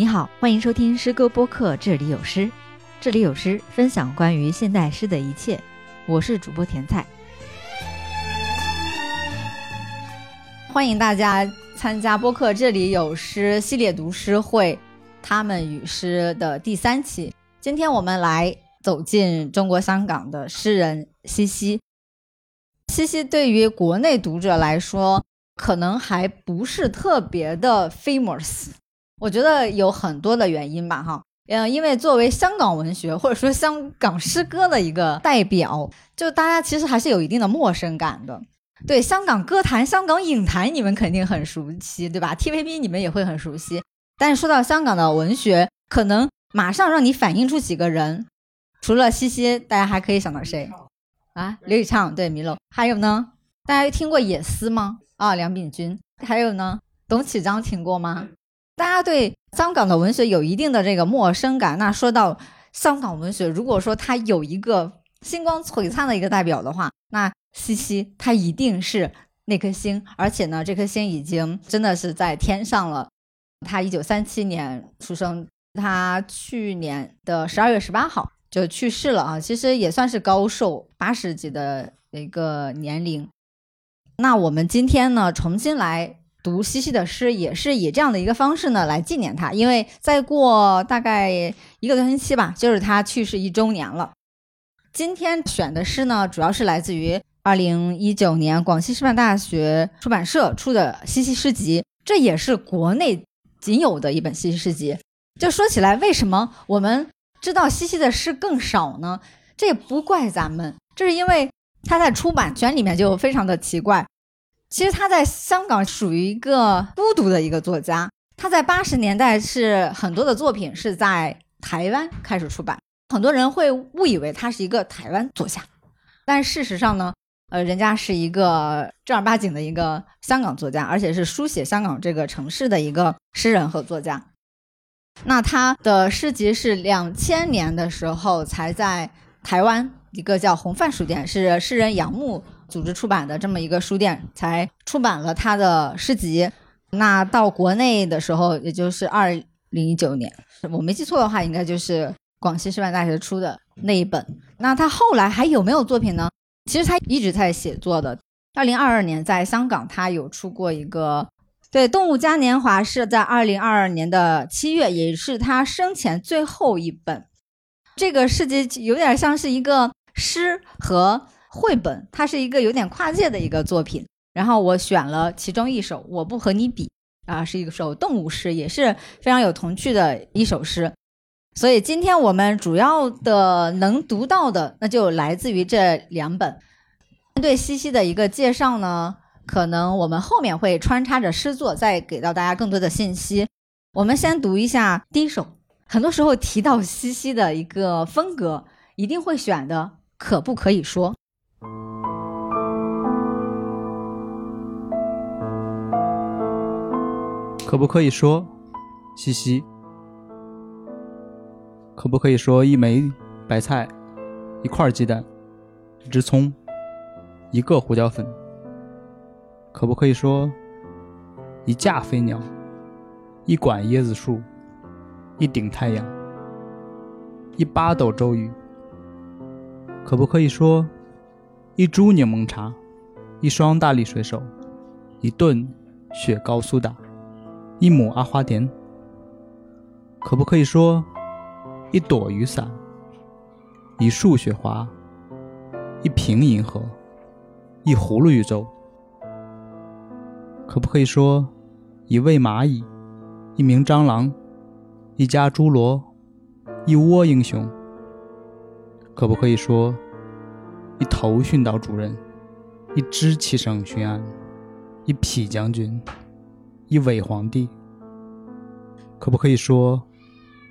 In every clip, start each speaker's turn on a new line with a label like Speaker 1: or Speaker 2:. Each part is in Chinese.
Speaker 1: 你好，欢迎收听诗歌播客《这里有诗》，这里有诗，分享关于现代诗的一切。我是主播甜菜，欢迎大家参加播客《这里有诗》系列读诗会，《他们与诗》的第三期。今天我们来走进中国香港的诗人西西。西西对于国内读者来说，可能还不是特别的 famous。我觉得有很多的原因吧，哈，嗯，因为作为香港文学或者说香港诗歌的一个代表，就大家其实还是有一定的陌生感的。对香港歌坛、香港影坛，你们肯定很熟悉，对吧？TVB 你们也会很熟悉。但是说到香港的文学，可能马上让你反映出几个人，除了西西，大家还可以想到谁？啊，刘以畅，对，麋鹿。还有呢？大家听过野思吗？啊，梁秉钧。还有呢？董启章听过吗？大家对香港的文学有一定的这个陌生感。那说到香港文学，如果说它有一个星光璀璨的一个代表的话，那西西他一定是那颗星。而且呢，这颗星已经真的是在天上了。他一九三七年出生，他去年的十二月十八号就去世了啊。其实也算是高寿，八十几的一个年龄。那我们今天呢，重新来。读西西的诗也是以这样的一个方式呢来纪念他，因为再过大概一个多星期吧，就是他去世一周年了。今天选的诗呢，主要是来自于二零一九年广西师范大学出版社出的西西诗集，这也是国内仅有的一本西西诗集。就说起来，为什么我们知道西西的诗更少呢？这也不怪咱们，这是因为他在出版权里面就非常的奇怪。其实他在香港属于一个孤独的一个作家。他在八十年代是很多的作品是在台湾开始出版，很多人会误以为他是一个台湾作家，但事实上呢，呃，人家是一个正儿八经的一个香港作家，而且是书写香港这个城市的一个诗人和作家。那他的诗集是两千年的时候才在台湾一个叫红帆书店，是诗人杨牧。组织出版的这么一个书店才出版了他的诗集，那到国内的时候，也就是二零一九年，我没记错的话，应该就是广西师范大学出的那一本。那他后来还有没有作品呢？其实他一直在写作的。二零二二年在香港，他有出过一个，对《动物嘉年华》是在二零二二年的七月，也是他生前最后一本。这个诗集有点像是一个诗和。绘本，它是一个有点跨界的一个作品。然后我选了其中一首《我不和你比》，啊，是一首动物诗，也是非常有童趣的一首诗。所以今天我们主要的能读到的，那就来自于这两本。对西西的一个介绍呢，可能我们后面会穿插着诗作，再给到大家更多的信息。我们先读一下第一首。很多时候提到西西的一个风格，一定会选的，可不可以说？
Speaker 2: 可不可以说，西西？可不可以说一枚白菜，一块鸡蛋，一只葱，一个胡椒粉？可不可以说一架飞鸟，一管椰子树，一顶太阳，一巴斗周瑜？可不可以说一株柠檬茶，一双大力水手，一顿雪糕苏打？一亩阿花田，可不可以说一朵雨伞，一束雪花，一瓶银河，一葫芦宇宙？可不可以说一位蚂蚁，一名蟑螂，一家侏罗，一窝英雄？可不可以说一头训导主任，一只骑省巡按，一匹将军？一伪皇帝，可不可以说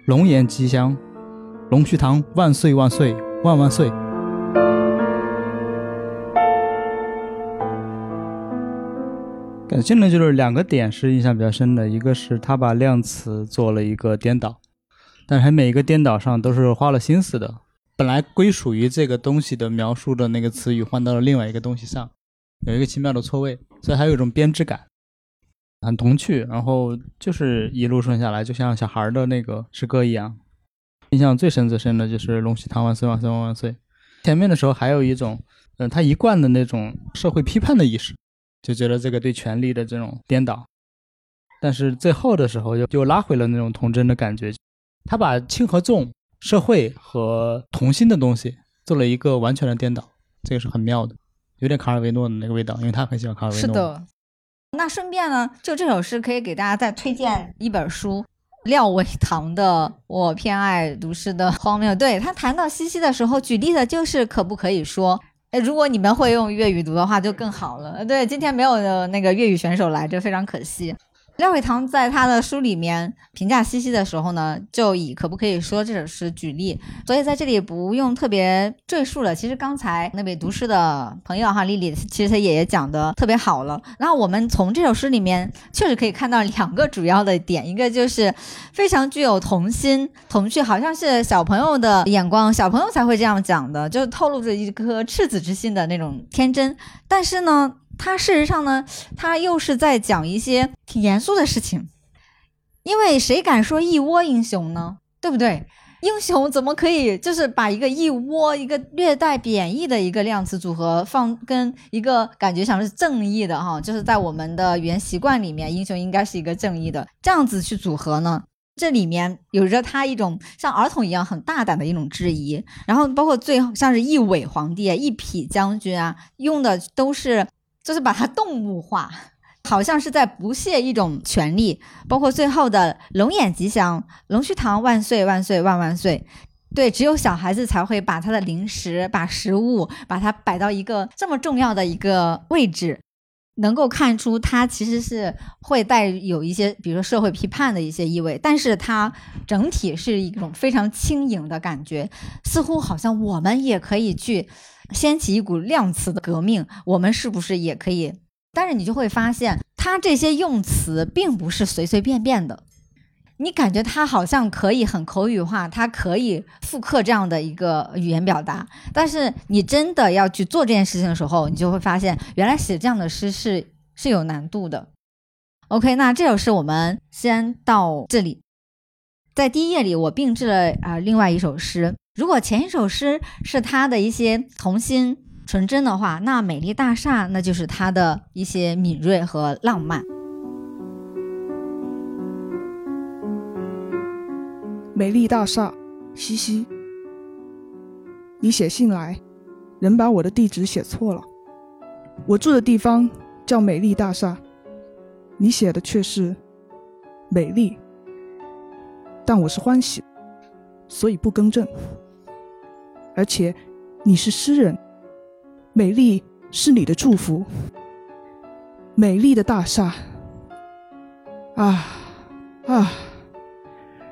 Speaker 2: 龙颜吉祥，龙须堂万岁万岁万万岁？感兴呢，就是两个点是印象比较深的，一个是他把量词做了一个颠倒，但是每一个颠倒上都是花了心思的。本来归属于这个东西的描述的那个词语换到了另外一个东西上，有一个奇妙的错位，所以还有一种编织感。很童趣，然后就是一路顺下来，就像小孩的那个诗歌一样。印象最深最深的就是“龙禧堂万岁万岁万万岁”。前面的时候还有一种，嗯，他一贯的那种社会批判的意识，就觉得这个对权力的这种颠倒。但是最后的时候又又拉回了那种童真的感觉，他把轻和重、社会和童心的东西做了一个完全的颠倒，这个是很妙的，有点卡尔维诺的那个味道，因为他很喜欢卡尔维诺。
Speaker 1: 是的。那顺便呢，就这首诗可以给大家再推荐一本书，廖伟棠的《我偏爱读诗的荒谬》。对他谈到西西的时候，举例的就是可不可以说，哎，如果你们会用粤语读的话就更好了。对，今天没有那个粤语选手来，这非常可惜。廖伟棠在他的书里面评价西西的时候呢，就以可不可以说这首诗举例，所以在这里不用特别赘述了。其实刚才那位读诗的朋友哈，丽丽，其实她也讲的特别好了。然后我们从这首诗里面确实可以看到两个主要的点，一个就是非常具有童心童趣，好像是小朋友的眼光，小朋友才会这样讲的，就透露着一颗赤子之心的那种天真。但是呢。他事实上呢，他又是在讲一些挺严肃的事情，因为谁敢说一窝英雄呢？对不对？英雄怎么可以就是把一个一窝一个略带贬义的一个量词组合放跟一个感觉像是正义的哈，就是在我们的语言习惯里面，英雄应该是一个正义的这样子去组合呢？这里面有着他一种像儿童一样很大胆的一种质疑，然后包括最后像是一尾皇帝、一匹将军啊，用的都是。就是把它动物化，好像是在不屑一种权利，包括最后的“龙眼吉祥，龙须糖万岁万岁万万岁”。对，只有小孩子才会把他的零食、把食物，把它摆到一个这么重要的一个位置，能够看出它其实是会带有一些，比如说社会批判的一些意味，但是它整体是一种非常轻盈的感觉，似乎好像我们也可以去。掀起一股量词的革命，我们是不是也可以？但是你就会发现，他这些用词并不是随随便便的。你感觉他好像可以很口语化，他可以复刻这样的一个语言表达。但是你真的要去做这件事情的时候，你就会发现，原来写这样的诗是是有难度的。OK，那这首诗我们先到这里。在第一页里，我并置了啊另外一首诗。如果前一首诗是他的一些童心纯真的话，那美丽大厦那就是他的一些敏锐和浪漫。
Speaker 3: 美丽大厦，西西，你写信来，人把我的地址写错了，我住的地方叫美丽大厦，你写的却是美丽。但我是欢喜，所以不更正。而且，你是诗人，美丽是你的祝福。美丽的大厦，啊啊，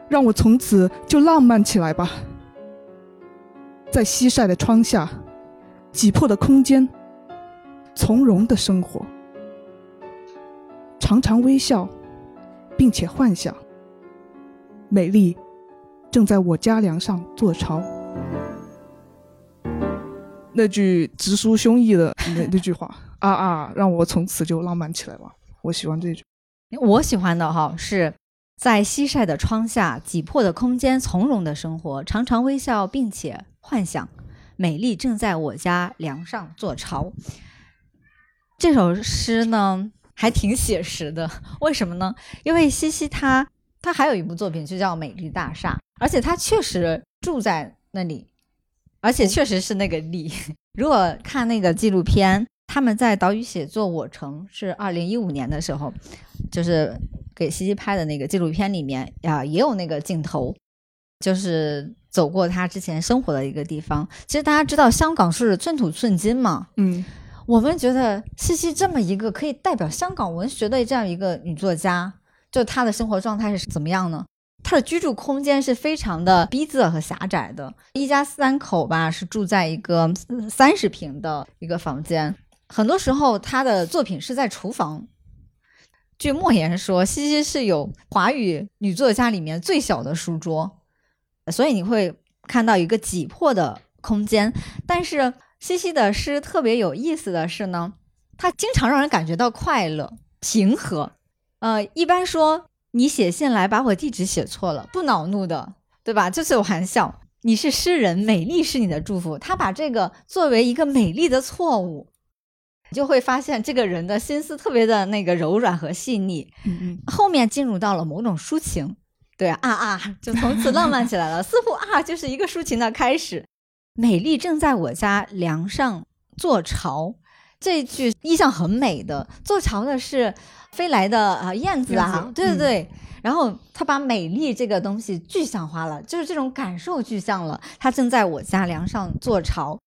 Speaker 3: 让我从此就浪漫起来吧。在西晒的窗下，挤破的空间，从容的生活，常常微笑，并且幻想。美丽正在我家梁上做巢。那句直抒胸臆的那那句话啊啊，让我从此就浪漫起来了。我喜欢这句。
Speaker 1: 我喜欢的哈是在西晒的窗下，挤破的空间，从容的生活，常常微笑，并且幻想美丽正在我家梁上做巢。这首诗呢还挺写实的，为什么呢？因为西西他。他还有一部作品就叫《美丽大厦》，而且他确实住在那里，而且确实是那个力。如果看那个纪录片，他们在岛屿写作《我城》是二零一五年的时候，就是给西西拍的那个纪录片里面呀，也有那个镜头，就是走过他之前生活的一个地方。其实大家知道香港是寸土寸金嘛，
Speaker 3: 嗯，
Speaker 1: 我们觉得西西这么一个可以代表香港文学的这样一个女作家。就她的生活状态是怎么样呢？他的居住空间是非常的逼仄和狭窄的，一家三口吧是住在一个三十平的一个房间。很多时候，他的作品是在厨房。据莫言说，西西是有华语女作家里面最小的书桌，所以你会看到一个挤破的空间。但是西西的诗特别有意思的是呢，他经常让人感觉到快乐、平和。呃，一般说你写信来把我地址写错了，不恼怒的，对吧？就是玩笑。你是诗人，美丽是你的祝福。他把这个作为一个美丽的错误，你就会发现这个人的心思特别的那个柔软和细腻。
Speaker 3: 嗯嗯，
Speaker 1: 后面进入到了某种抒情，对啊啊，就从此浪漫起来了，似乎啊就是一个抒情的开始。美丽正在我家梁上做巢，这句意象很美的。做巢的是飞来的啊燕子啊，对对对。然后他把美丽这个东西具象化了，就是这种感受具象了。他正在我家梁上做巢。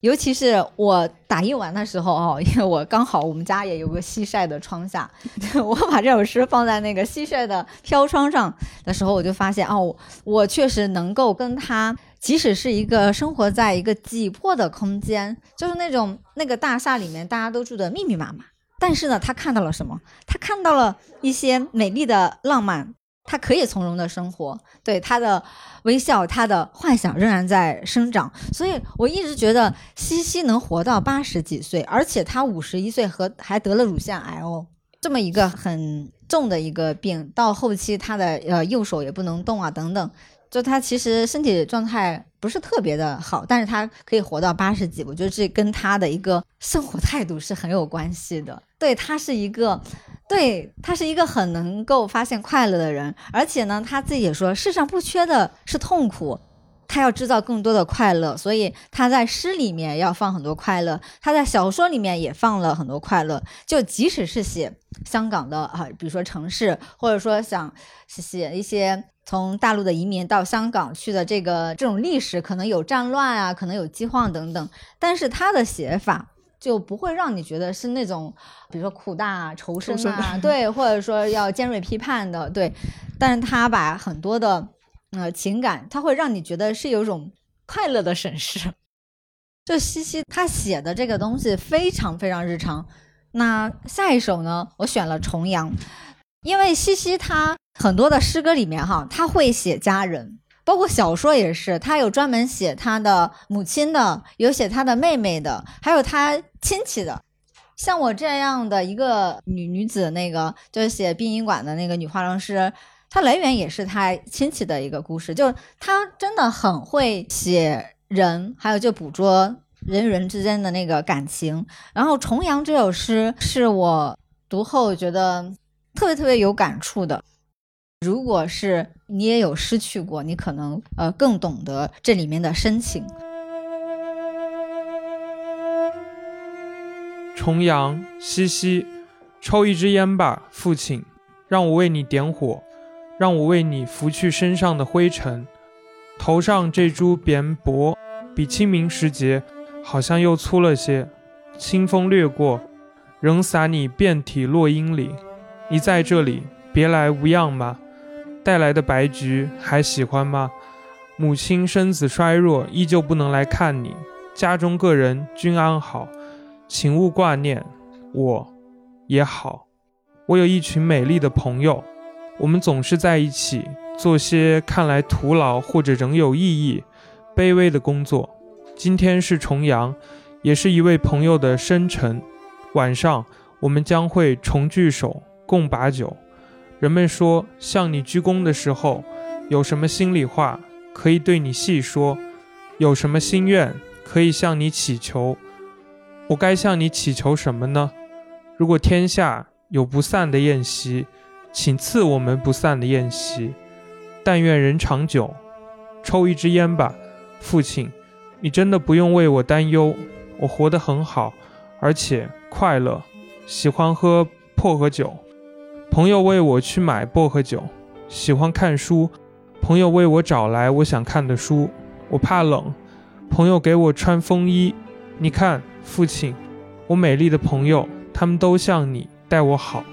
Speaker 1: 尤其是我打印完的时候哦，因为我刚好我们家也有个西晒的窗下，我把这首诗放在那个西晒的飘窗上的时候，我就发现哦，我确实能够跟他，即使是一个生活在一个挤迫的空间，就是那种那个大厦里面大家都住的密密麻麻，但是呢，他看到了什么？他看到了一些美丽的浪漫。他可以从容的生活，对他的微笑，他的幻想仍然在生长，所以我一直觉得西西能活到八十几岁，而且他五十一岁和还得了乳腺癌哦，这么一个很重的一个病，到后期他的呃右手也不能动啊等等，就他其实身体状态不是特别的好，但是他可以活到八十几，我觉得这跟他的一个生活态度是很有关系的，对他是一个。对他是一个很能够发现快乐的人，而且呢，他自己也说世上不缺的是痛苦，他要制造更多的快乐，所以他在诗里面要放很多快乐，他在小说里面也放了很多快乐。就即使是写香港的啊，比如说城市，或者说想写一些从大陆的移民到香港去的这个这种历史，可能有战乱啊，可能有饥荒等等，但是他的写法。就不会让你觉得是那种，比如说苦大仇深啊，对，或者说要尖锐批判的，对。但是他把很多的呃情感，他会让你觉得是有一种快乐的审视。就西西他写的这个东西非常非常日常。那下一首呢，我选了重阳，因为西西他很多的诗歌里面哈，他会写家人。包括小说也是，他有专门写他的母亲的，有写他的妹妹的，还有他亲戚的。像我这样的一个女女子，那个就是写殡仪馆的那个女化妆师，她来源也是她亲戚的一个故事。就是她真的很会写人，还有就捕捉人与人之间的那个感情。然后《重阳》这首诗是我读后觉得特别特别有感触的。如果是你也有失去过，你可能呃更懂得这里面的深情。
Speaker 4: 重阳，西西，抽一支烟吧，父亲，让我为你点火，让我为你拂去身上的灰尘。头上这株扁柏，比清明时节好像又粗了些。清风掠过，仍洒你遍体落英里。你在这里，别来无恙吗？带来的白菊还喜欢吗？母亲身子衰弱，依旧不能来看你。家中个人均安好，请勿挂念。我也好，我有一群美丽的朋友，我们总是在一起做些看来徒劳或者仍有意义、卑微的工作。今天是重阳，也是一位朋友的生辰。晚上我们将会重聚首，共把酒。人们说，向你鞠躬的时候，有什么心里话可以对你细说，有什么心愿可以向你祈求。我该向你祈求什么呢？如果天下有不散的宴席，请赐我们不散的宴席。但愿人长久。抽一支烟吧，父亲，你真的不用为我担忧，我活得很好，而且快乐，喜欢喝薄荷酒。朋友为我去买薄荷酒，喜欢看书。朋友为我找来我想看的书。我怕冷，朋友给我穿风衣。你看，父亲，我美丽的朋友，他们都像你待我好。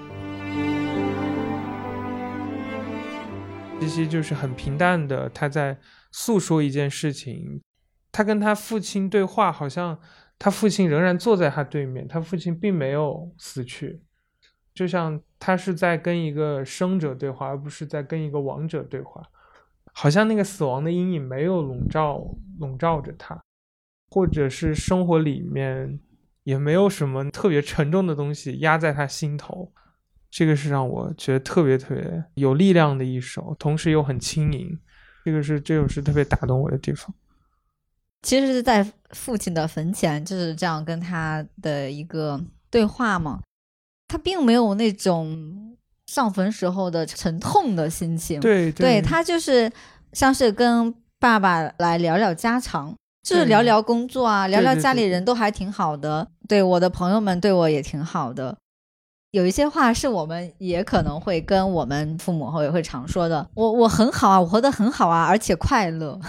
Speaker 4: 西西就是很平淡的，他在诉说一件事情。他跟他父亲对话，好像他父亲仍然坐在他对面，他父亲并没有死去。就像他是在跟一个生者对话，而不是在跟一个亡者对话，好像那个死亡的阴影没有笼罩笼罩着他，或者是生活里面也没有什么特别沉重的东西压在他心头，这个是让我觉得特别特别有力量的一首，同时又很轻盈。这个是这首诗特别打动我的地方。
Speaker 1: 其实是在父亲的坟前就是这样跟他的一个对话嘛，他并没有那种上坟时候的沉痛的心情，
Speaker 4: 对
Speaker 1: 对他就是像是跟爸爸来聊聊家常，就是聊聊工作啊，聊聊家里人都还挺好的，对我的朋友们对我也挺好的。有一些话是我们也可能会跟我们父母后也会常说的，我我很好啊，我活得很好啊，而且快乐。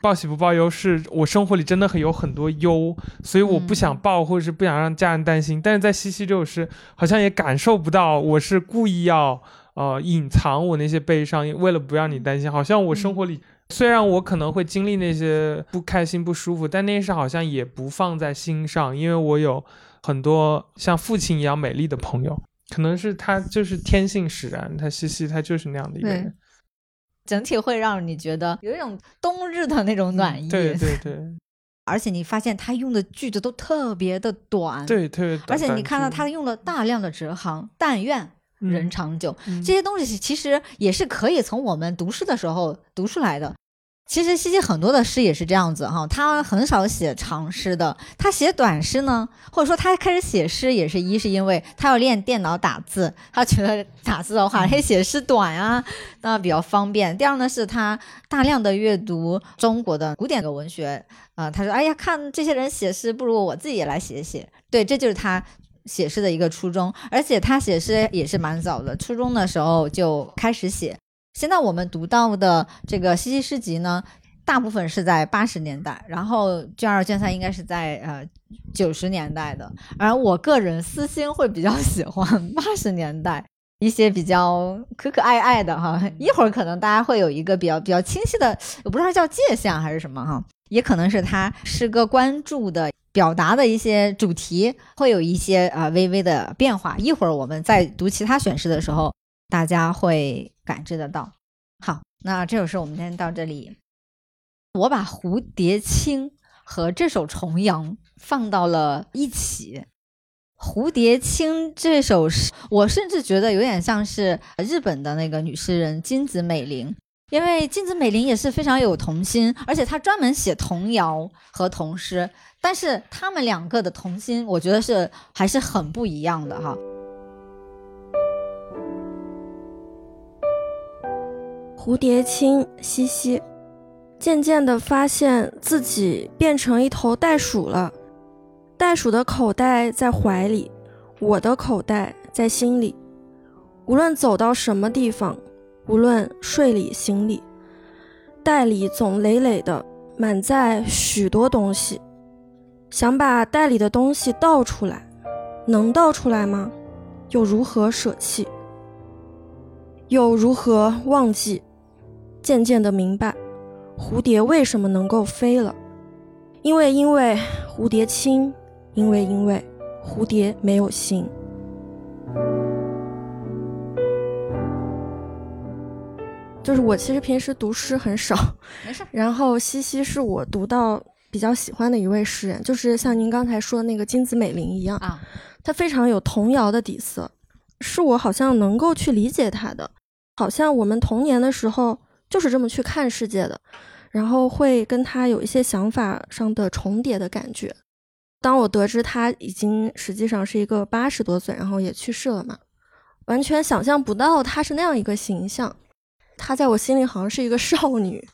Speaker 4: 报喜不报忧是我生活里真的很有很多忧，所以我不想报，或者是不想让家人担心。但是在西西这首诗，好像也感受不到我是故意要呃隐藏我那些悲伤，为了不让你担心。好像我生活里虽然我可能会经历那些不开心、不舒服，但那些事好像也不放在心上，因为我有很多像父亲一样美丽的朋友。可能是他就是天性使然，他西西他就是那样的一个人。
Speaker 1: 整体会让你觉得有一种冬日的那种暖意，
Speaker 4: 对对 对，
Speaker 1: 而且你发现他用的句子都特别的短，
Speaker 4: 对特别短，
Speaker 1: 而且你看到他用了大量的折行，但愿人长久，这些东西其实也是可以从我们读诗的时候读出来的。其实西西很多的诗也是这样子哈，他很少写长诗的。他写短诗呢，或者说他开始写诗也是一是因为他要练电脑打字，他觉得打字的话，他写诗短啊，那比较方便。第二呢，是他大量的阅读中国的古典的文学啊，他说：“哎呀，看这些人写诗，不如我自己也来写写。”对，这就是他写诗的一个初衷。而且他写诗也是蛮早的，初中的时候就开始写。现在我们读到的这个西西诗集呢，大部分是在八十年代，然后卷二卷三应该是在呃九十年代的。而我个人私心会比较 喜欢八十年代一些比较可可爱爱的哈。一会儿可能大家会有一个比较比较清晰的，我不知道叫界限还是什么哈，也可能是他诗歌关注的表达的一些主题会有一些呃微微的变化。一会儿我们在读其他选诗的时候。大家会感知得到。好，那这首诗我们先到这里。我把《蝴蝶青》和这首《重阳》放到了一起。《蝴蝶青》这首诗，我甚至觉得有点像是日本的那个女诗人金子美玲，因为金子美玲也是非常有童心，而且她专门写童谣和童诗。但是他们两个的童心，我觉得是还是很不一样的哈。
Speaker 5: 蝴蝶青，西西，渐渐地发现自己变成一头袋鼠了。袋鼠的口袋在怀里，我的口袋在心里。无论走到什么地方，无论睡里醒里，袋里总累累的满载许多东西。想把袋里的东西倒出来，能倒出来吗？又如何舍弃？又如何忘记？渐渐的明白，蝴蝶为什么能够飞了，因为因为蝴蝶轻，因为因为蝴蝶没有心。就是我其实平时读诗很少，
Speaker 1: 没事。
Speaker 5: 然后西西是我读到比较喜欢的一位诗人，就是像您刚才说那个金子美玲一样
Speaker 1: 啊，
Speaker 5: 他非常有童谣的底色，是我好像能够去理解她的，好像我们童年的时候。就是这么去看世界的，然后会跟他有一些想法上的重叠的感觉。当我得知他已经实际上是一个八十多岁，然后也去世了嘛，完全想象不到他是那样一个形象。他在我心里好像是一个少女。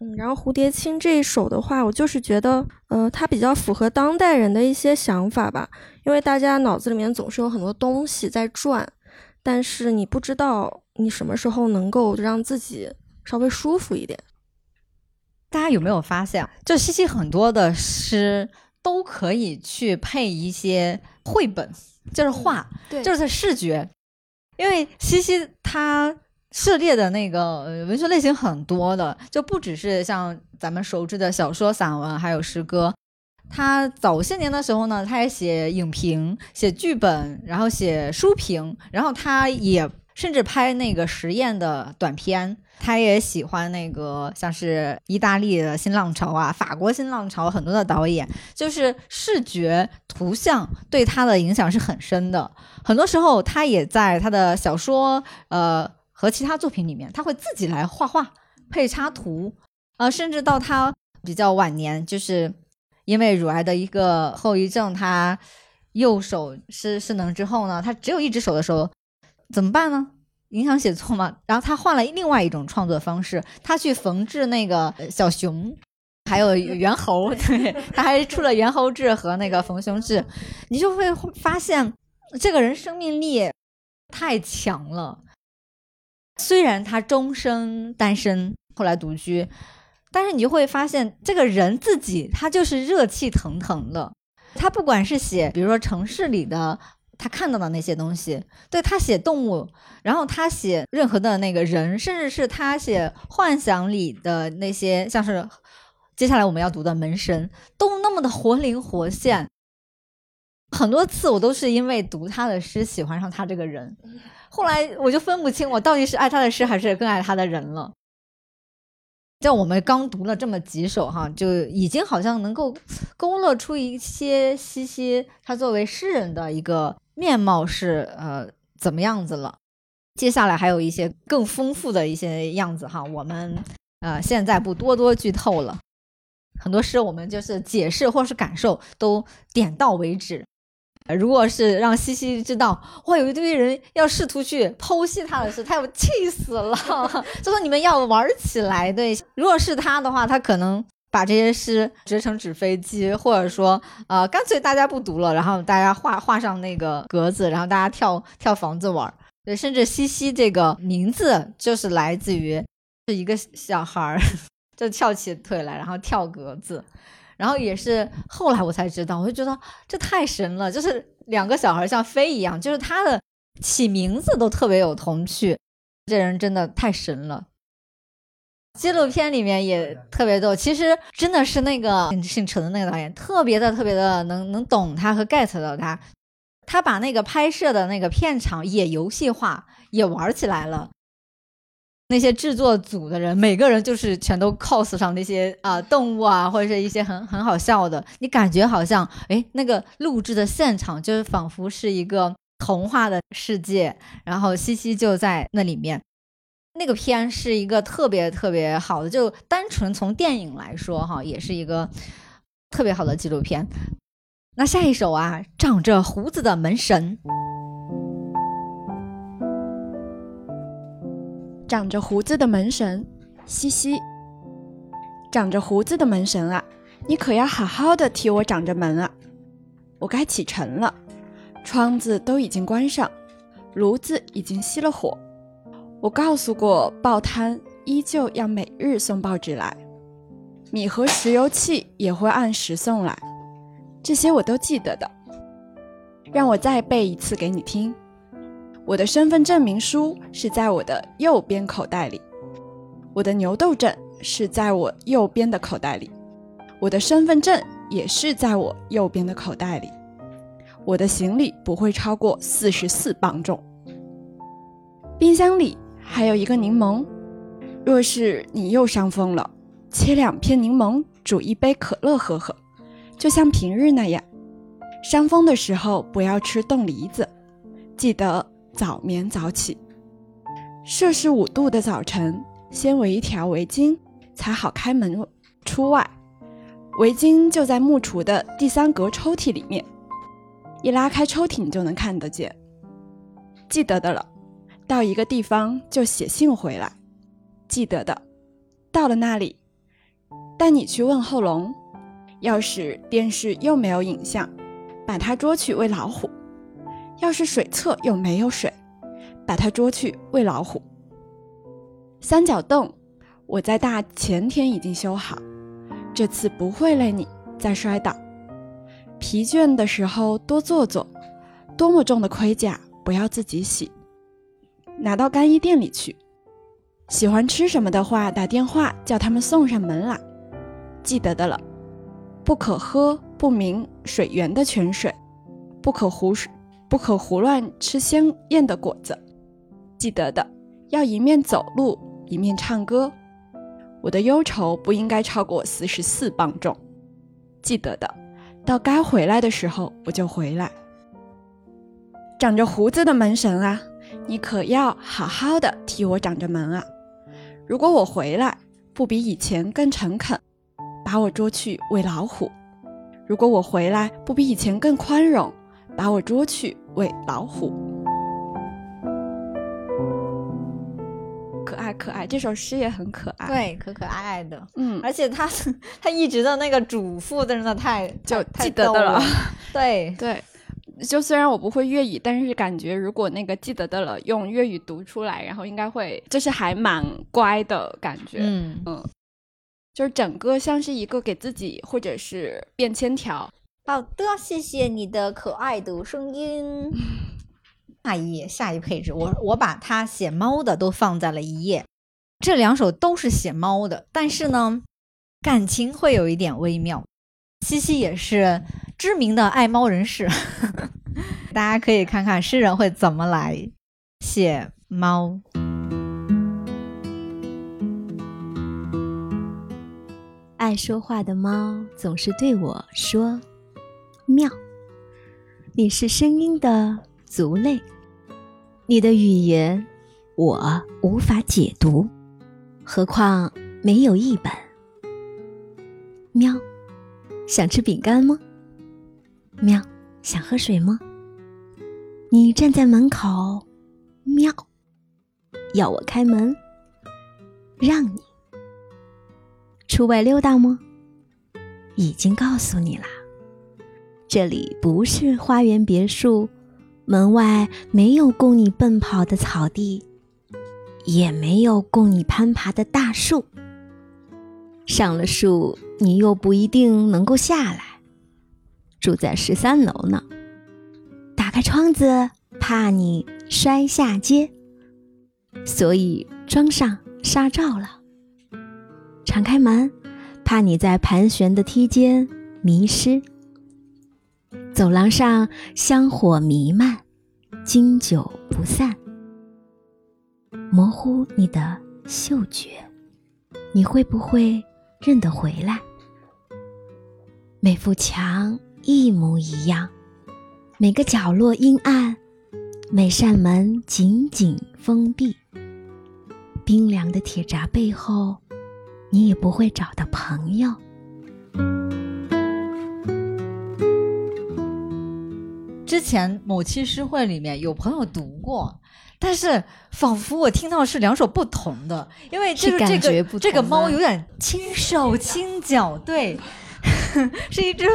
Speaker 5: 嗯，然后《蝴蝶青》这一首的话，我就是觉得，呃，它比较符合当代人的一些想法吧，因为大家脑子里面总是有很多东西在转，但是你不知道你什么时候能够让自己。稍微舒服一点。
Speaker 1: 大家有没有发现，就西西很多的诗都可以去配一些绘本，就是画，
Speaker 5: 对，
Speaker 1: 就是视觉。因为西西他涉猎的那个文学类型很多的，就不只是像咱们熟知的小说、散文，还有诗歌。他早些年的时候呢，他也写影评、写剧本，然后写书评，然后他也。甚至拍那个实验的短片。他也喜欢那个像是意大利的新浪潮啊，法国新浪潮很多的导演，就是视觉图像对他的影响是很深的。很多时候，他也在他的小说呃和其他作品里面，他会自己来画画、配插图，呃，甚至到他比较晚年，就是因为乳癌的一个后遗症，他右手失失能之后呢，他只有一只手的时候，怎么办呢？影响写作嘛，然后他换了另外一种创作方式，他去缝制那个小熊，还有 猿猴，对，他还出了猿猴志和那个缝熊志，你就会发现这个人生命力太强了。虽然他终生单身，后来独居，但是你就会发现这个人自己他就是热气腾腾的。他不管是写，比如说城市里的。他看到的那些东西，对他写动物，然后他写任何的那个人，甚至是他写幻想里的那些，像是接下来我们要读的《门神》，都那么的活灵活现。很多次我都是因为读他的诗喜欢上他这个人，后来我就分不清我到底是爱他的诗还是更爱他的人了。在我们刚读了这么几首哈，就已经好像能够勾勒出一些西西他作为诗人的一个。面貌是呃怎么样子了？接下来还有一些更丰富的一些样子哈，我们呃现在不多多剧透了。很多诗我们就是解释或是感受都点到为止。如果是让西西知道，哇，有一堆人要试图去剖析他的事，他要气死了。就说你们要玩起来，对。如果是他的话，他可能。把这些诗折成纸飞机，或者说，呃，干脆大家不读了，然后大家画画上那个格子，然后大家跳跳房子玩。对，甚至西西这个名字就是来自于是一个小孩儿，就跳起腿来，然后跳格子。然后也是后来我才知道，我就觉得这太神了，就是两个小孩像飞一样，就是他的起名字都特别有童趣。这人真的太神了。纪录片里面也特别逗，其实真的是那个姓陈的那个导演，特别的特别的能能懂他和 get 到他，他把那个拍摄的那个片场也游戏化，也玩起来了。那些制作组的人，每个人就是全都 cos 上那些啊动物啊，或者是一些很很好笑的，你感觉好像哎那个录制的现场就是仿佛是一个童话的世界，然后西西就在那里面。那个片是一个特别特别好的，就单纯从电影来说哈，也是一个特别好的纪录片。那下一首啊，长着胡子的门神，
Speaker 6: 长着胡子的门神，西西，长着胡子的门神啊，你可要好好的替我掌着门啊！我该启程了，窗子都已经关上，炉子已经熄了火。我告诉过报摊，依旧要每日送报纸来，米和石油气也会按时送来，这些我都记得的。让我再背一次给你听。我的身份证明书是在我的右边口袋里，我的牛痘症是在我右边的口袋里，我的身份证也是在我右边的口袋里，我的行李不会超过四十四磅重，冰箱里。还有一个柠檬，若是你又伤风了，切两片柠檬，煮一杯可乐喝喝，就像平日那样。伤风的时候不要吃冻梨子，记得早眠早起。摄氏五度的早晨，先围一条围巾，才好开门出外。围巾就在木橱的第三格抽屉里面，一拉开抽屉，你就能看得见。记得的了。到一个地方就写信回来，记得的。到了那里，带你去问候龙。要是电视又没有影像，把它捉去喂老虎；要是水厕又没有水，把它捉去喂老虎。三角凳，我在大前天已经修好，这次不会累你再摔倒。疲倦的时候多坐坐，多么重的盔甲不要自己洗。拿到干衣店里去。喜欢吃什么的话，打电话叫他们送上门来。记得的了，不可喝不明水源的泉水，不可胡不可胡乱吃鲜艳的果子。记得的，要一面走路一面唱歌。我的忧愁不应该超过四十四磅重。记得的，到该回来的时候我就回来。长着胡子的门神啊，你可要好好的替我掌着门啊！如果我回来不比以前更诚恳，把我捉去喂老虎；如果我回来不比以前更宽容，把我捉去喂老虎。可爱可爱，这首诗也很可爱。，
Speaker 1: 对，可可爱爱的。
Speaker 6: 嗯，
Speaker 1: 而且他 他一直的那个嘱咐真的太
Speaker 6: 就
Speaker 1: 太
Speaker 6: 记得的了
Speaker 1: 太逗了。对，
Speaker 6: 对。就虽然我不会粤语，但是感觉如果那个记得的了用粤语读出来，然后应该会就是还蛮乖的感觉。
Speaker 1: 嗯嗯，
Speaker 6: 就是整个像是一个给自己或者是便签条。
Speaker 1: 好的，谢谢你的可爱的声音。下一页，下一配置，我我把它写猫的都放在了一页。这两首都是写猫的，但是呢，感情会有一点微妙。西西也是知名的爱猫人士，大家可以看看诗人会怎么来写猫。
Speaker 7: 爱说话的猫总是对我说：“妙。”你是声音的族类，你的语言我无法解读，何况没有译本。喵，想吃饼干吗？喵，想喝水吗？你站在门口，喵，要我开门，让你。出外溜达吗？已经告诉你啦，这里不是花园别墅，门外没有供你奔跑的草地，也没有供你攀爬的大树。上了树，你又不一定能够下来。住在十三楼呢，打开窗子，怕你摔下街，所以装上纱罩了。敞开门，怕你在盘旋的梯间迷失。走廊上香火弥漫，经久不散，模糊你的嗅觉，你会不会认得回来？每幅墙一模一样，每个角落阴暗，每扇门紧紧封闭。冰凉的铁闸背后。你也不会找到朋友。
Speaker 1: 之前某期诗会里面有朋友读过，但是仿佛我听到是两首不同的，因为这个这个
Speaker 7: 觉不同
Speaker 1: 这个猫有点轻手轻脚，对，是一只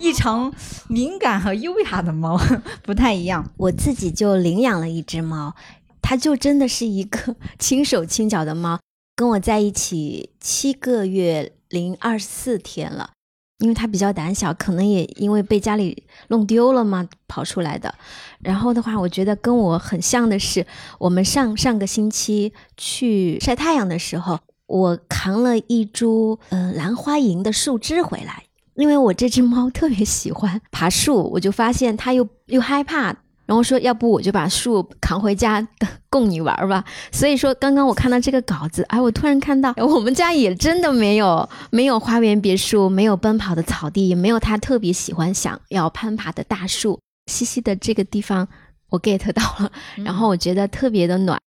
Speaker 1: 异常敏感和优雅的猫，不太一样。
Speaker 7: 我自己就领养了一只猫，它就真的是一个 轻手轻脚的猫，跟我在一起七个月零二十四天了。因为它比较胆小，可能也因为被家里弄丢了嘛，跑出来的。然后的话，我觉得跟我很像的是，我们上上个星期去晒太阳的时候，我扛了一株呃兰花楹的树枝回来。因为我这只猫特别喜欢爬树，我就发现它又又害怕，然后说要不我就把树扛回家供你玩吧。所以说，刚刚我看到这个稿子，哎，我突然看到我们家也真的没有没有花园别墅，没有奔跑的草地，也没有他特别喜欢想要攀爬的大树。西西的这个地方我 get 到了，然后我觉得特别的暖，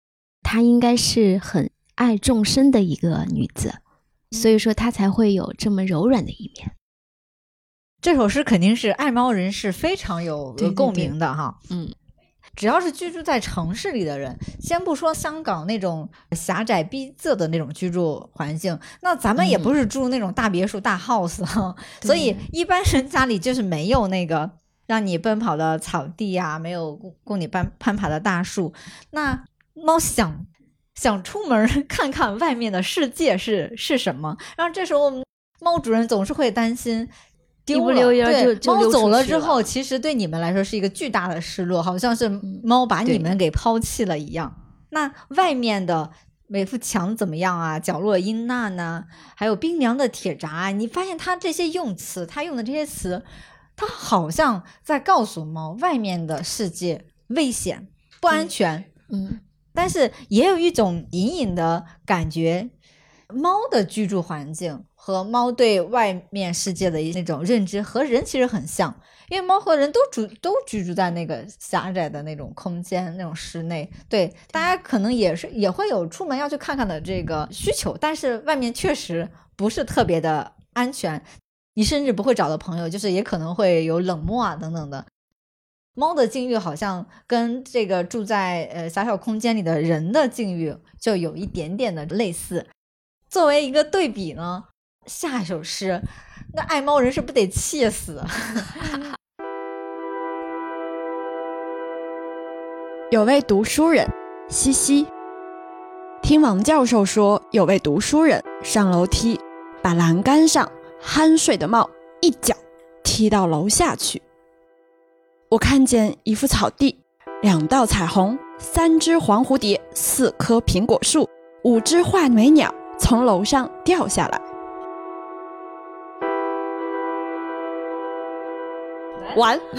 Speaker 7: 她应该是很爱众生的一个女子，所以说她才会有这么柔软的一面。
Speaker 1: 这首诗肯定是爱猫人士非常有共鸣的哈。
Speaker 7: 嗯，
Speaker 1: 只要是居住在城市里的人，先不说香港那种狭窄逼仄的那种居住环境，那咱们也不是住那种大别墅、大 house 哈，所以一般人家里就是没有那个让你奔跑的草地呀、没有供供你攀攀爬的大树。那猫想想出门看看外面的世界是是什么，然后这时候猫主人总是会担心。丢了，
Speaker 7: 一不溜烟儿
Speaker 1: 对
Speaker 7: 就就
Speaker 1: 猫走
Speaker 7: 了
Speaker 1: 了之后，其实对你们来说是一个巨大的失落，好像是猫把你们给抛弃了一样。那外面的每幅墙怎么样啊？角落阴暗呢？还有冰凉的铁闸啊，你发现它这些用词，它用的这些词，它好像在告诉猫，外面的世界危险、不安全。
Speaker 7: 嗯，
Speaker 1: 但是也有一种隐隐的感觉，猫的居住环境和猫对外面世界的那种认知和人其实很像，因为猫和人都住都居住在那个狭窄的那种空间、那种室内。对，大家可能也是也会有出门要去看看的这个需求，但是外面确实不是特别的安全，你甚至不会找到朋友，就是也可能会有冷漠啊等等的。猫的境遇好像跟这个住在呃狭小空间里的人的境遇就有一点点的类似。作为一个对比呢，下一首诗，那爱猫人是不得气死？
Speaker 6: 有位读书人，西西。听王教授说，有位读书人上楼梯，把栏杆上酣睡的猫一脚踢到楼下去。我看见一幅草地，两道彩虹，三只黄蝴蝶，四棵苹果树，五只画眉鸟从楼上掉下来。完，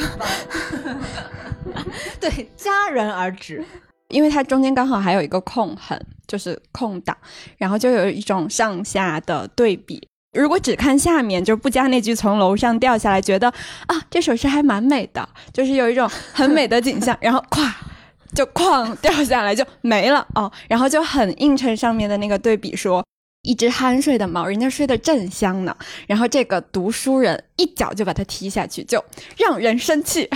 Speaker 1: 对，戛然而止。
Speaker 6: 因为它中间刚好还有一个空横，就是空档，然后就有一种上下的对比。如果只看下面，就不加那句从楼上掉下来，觉得啊，这首诗还蛮美的，就是有一种很美的景象，然后咵就哐掉下来就没了哦，然后就很映衬上面的那个对比，说一只酣睡的猫，人家睡得正香呢，然后这个读书人一脚就把它踢下去，就让人生气。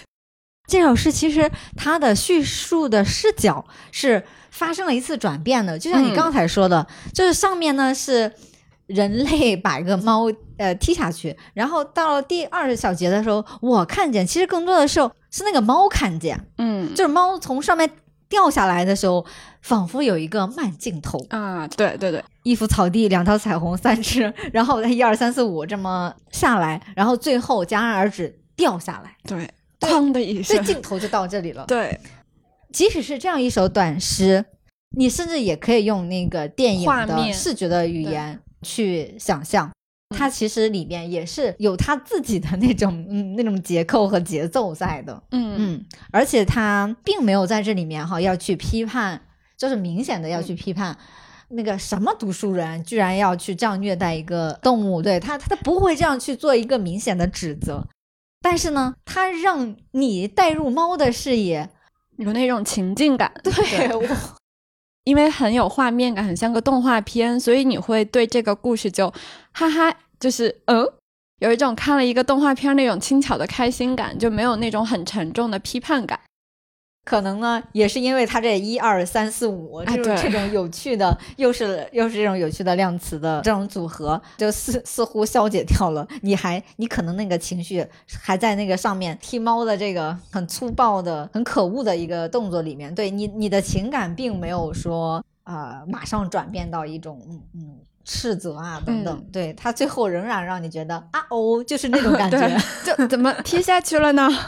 Speaker 1: 这首诗其实它的叙述的视角是发生了一次转变的，就像你刚才说的，就是上面呢是。人类把一个猫呃踢下去，然后到了第二小节的时候，我看见，其实更多的时候是那个猫看见，
Speaker 6: 嗯，
Speaker 1: 就是猫从上面掉下来的时候，仿佛有一个慢镜头
Speaker 6: 啊，对对对，
Speaker 1: 一幅草地，两条彩虹，三只，然后它一二三四五这么下来，然后最后戛然而止掉下来，
Speaker 6: 对，哐的一声，
Speaker 1: 这镜头就到这里了，
Speaker 6: 对，
Speaker 1: 即使是这样一首短诗，你甚至也可以用那个电影的视觉的语言。去想象，它其实里面也是有它自己的那种嗯那种结构和节奏在的，
Speaker 6: 嗯。
Speaker 1: 嗯，而且它并没有在这里面哈要去批判，就是明显的要去批判那个什么读书人居然要去这样虐待一个动物，对他他他不会这样去做一个明显的指责，但是呢，他让你带入猫的视野，
Speaker 6: 有那种情境感，
Speaker 1: 对。
Speaker 6: 因为很有画面感，很像个动画片，所以你会对这个故事就哈哈，就是嗯，有一种看了一个动画片那种轻巧的开心感，就没有那种很沉重的批判感。
Speaker 1: 可能呢，也是因为它这一二三四五，就是这种有趣的，又是又是这种有趣的量词的这种组合，就似似乎消解掉了。你还你可能那个情绪还在那个上面踢猫的这个很粗暴的、很可恶的一个动作里面，对你你的情感并没有说啊马上转变到一种嗯嗯斥责啊等等，对他最后仍然让你觉得啊哦，就是那种感觉，
Speaker 6: 就怎么踢下去了呢？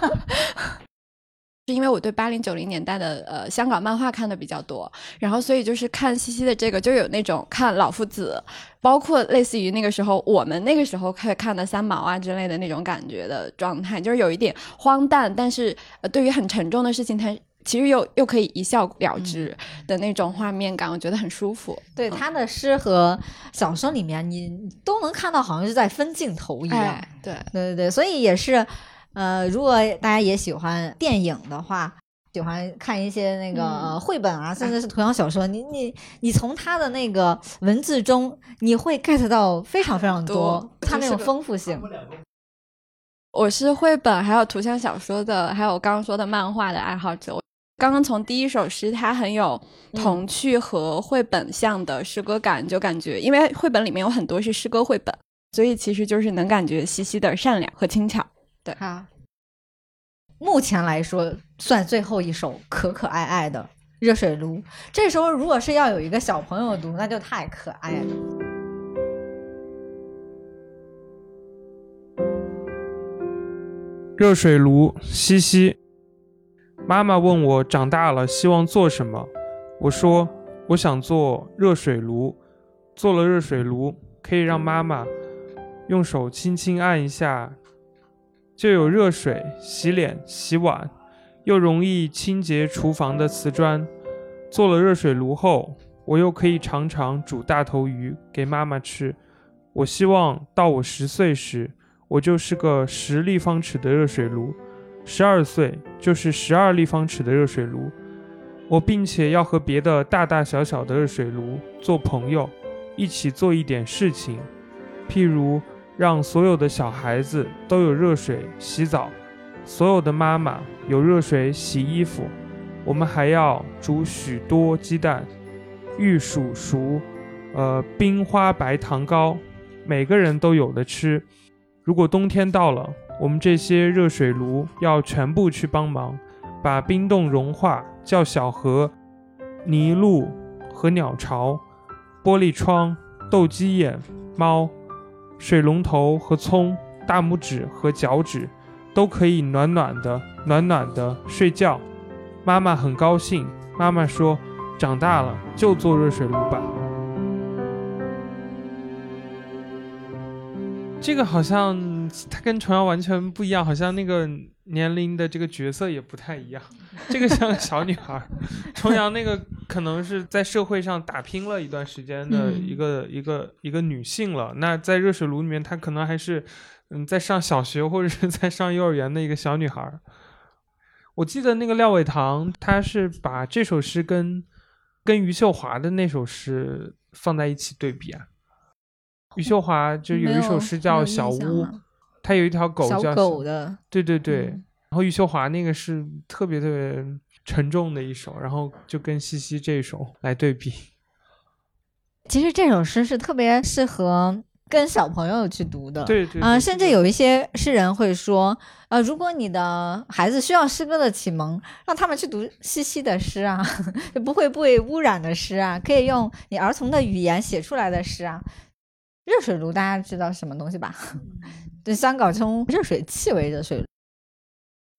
Speaker 6: 是因为我对八零九零年代的呃香港漫画看的比较多，然后所以就是看西西的这个就有那种看老夫子，包括类似于那个时候我们那个时候可以看的三毛啊之类的那种感觉的状态，就是有一点荒诞，但是呃对于很沉重的事情，它其实又又可以一笑了之的那种画面感，我觉得很舒服。
Speaker 1: 对他的诗和小说里面，你都能看到好像是在分镜头一样。
Speaker 6: 对
Speaker 1: 对对对，所以也是。呃，如果大家也喜欢电影的话，喜欢看一些那个绘本啊，甚至是图像小说，你你你从他的那个文字中，你会 get 到非常非常多他那种丰富性。
Speaker 6: 我是绘本还有图像小说的，还有刚刚说的漫画的爱好者。刚刚从第一首诗，它很有童趣和绘本像的诗歌感，就感觉因为绘本里面有很多是诗歌绘本，所以其实就是能感觉西西的善良和轻巧。
Speaker 1: 好，目前来说算最后一首可可爱爱的《热水炉》。这时候如果是要有一个小朋友读，那就太可爱了。
Speaker 4: 热水炉，西西。妈妈问我长大了希望做什么，我说我想做热水炉。做了热水炉，可以让妈妈用手轻轻按一下。就有热水洗脸、洗碗，又容易清洁厨房的瓷砖。做了热水炉后，我又可以常常煮大头鱼给妈妈吃。我希望到我十岁时，我就是个十立方尺的热水炉；十二岁就是十二立方尺的热水炉。我并且要和别的大大小小的热水炉做朋友，一起做一点事情，譬如让所有的小孩子都有热水洗澡，所有的妈妈有热水洗衣服。我们还要煮许多鸡蛋，玉蜀黍，呃，冰花白糖糕，每个人都有的吃。如果冬天到了，我们这些热水炉要全部去帮忙，把冰冻融化。叫小河、泥路和鸟巢、玻璃窗、斗鸡眼、猫、水龙头和葱、大拇指和脚趾，都可以暖暖的、暖暖的睡觉。妈妈很高兴。妈妈说：“长大了就做热水炉吧。”这个好像它跟重阳完全不一样，好像那个。年龄的这个角色也不太一样，这个像个小女孩，重阳那个可能是在社会上打拼了一段时间的一个一个一个女性了。那在热水炉里面，她可能还是嗯在上小学或者是在上幼儿园的一个小女孩。我记得那个廖伟棠，他是把这首诗跟跟余秀华的那首诗放在一起对比啊。余秀华就有一首诗叫《小屋》。他有一条狗
Speaker 1: 狗的，
Speaker 4: 对对对。然后余秀华那个是特别特别沉重的一首，然后就跟西西这首来对比。
Speaker 1: 其实这首诗是特别适合跟小朋友去读的，
Speaker 4: 对对。
Speaker 1: 啊，甚至有一些诗人会说，呃，如果你的孩子需要诗歌的启蒙，让他们去读西西的诗啊，就不会被污染的诗啊，可以用你儿童的语言写出来的诗啊。热水炉大家知道什么东西吧？对，香港称热水器为热水。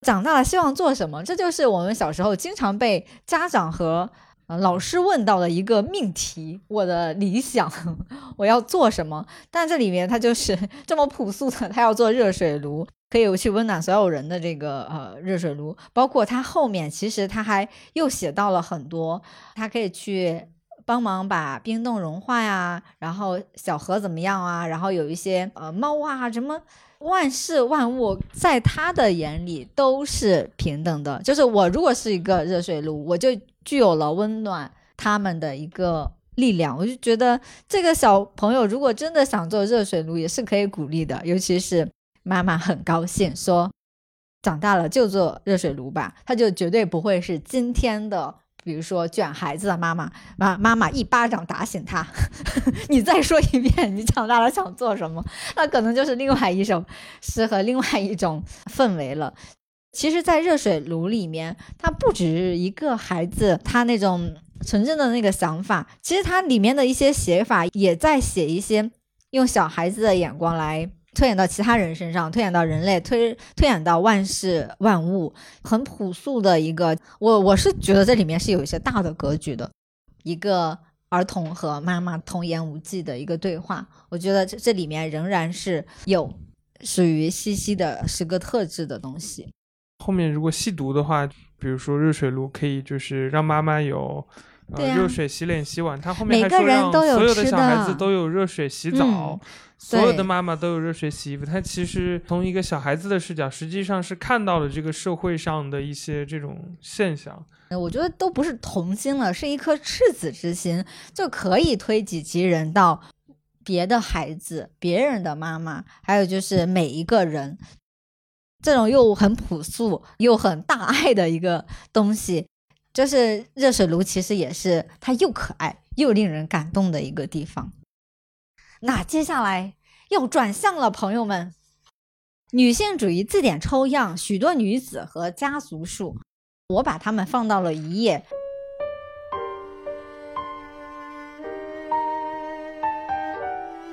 Speaker 1: 长大了希望做什么？这就是我们小时候经常被家长和老师问到的一个命题。我的理想，我要做什么？但这里面它就是 这么朴素的，他要做热水炉，可以去温暖所有人的这个呃热水炉。包括他后面其实他还又写到了很多，他可以去。帮忙把冰冻融化呀，然后小河怎么样啊？然后有一些呃猫啊，什么万事万物，在他的眼里都是平等的。就是我如果是一个热水炉，我就具有了温暖他们的一个力量。我就觉得这个小朋友如果真的想做热水炉，也是可以鼓励的。尤其是妈妈很高兴说，长大了就做热水炉吧，他就绝对不会是今天的。比如说卷孩子的妈妈，妈妈妈一巴掌打醒他，你再说一遍，你长大了想做什么？那可能就是另外一首诗和另外一种氛围了。其实，在热水炉里面，它不止一个孩子，他那种纯真的那个想法，其实它里面的一些写法也在写一些用小孩子的眼光来。推演到其他人身上，推演到人类，推推演到万事万物，很朴素的一个。我我是觉得这里面是有一些大的格局的，一个儿童和妈妈童言无忌的一个对话。我觉得这这里面仍然是有属于西西的诗歌特质的东西。
Speaker 4: 后面如果细读的话，比如说热水炉可以就是让妈妈有热水洗脸洗碗，他后面还说让所有的小孩子都有热水洗澡。所有的妈妈都有热水洗衣服，他其实从一个小孩子的视角，实际上是看到了这个社会上的一些这种现象。
Speaker 1: 我觉得都不是童心了，是一颗赤子之心，就可以推己及人到别的孩子、别人的妈妈，还有就是每一个人，这种又很朴素又很大爱的一个东西，就是热水炉，其实也是它又可爱又令人感动的一个地方。那接下来要转向了，朋友们，女性主义字典抽样，许多女子和家族树，我把它们放到了一页。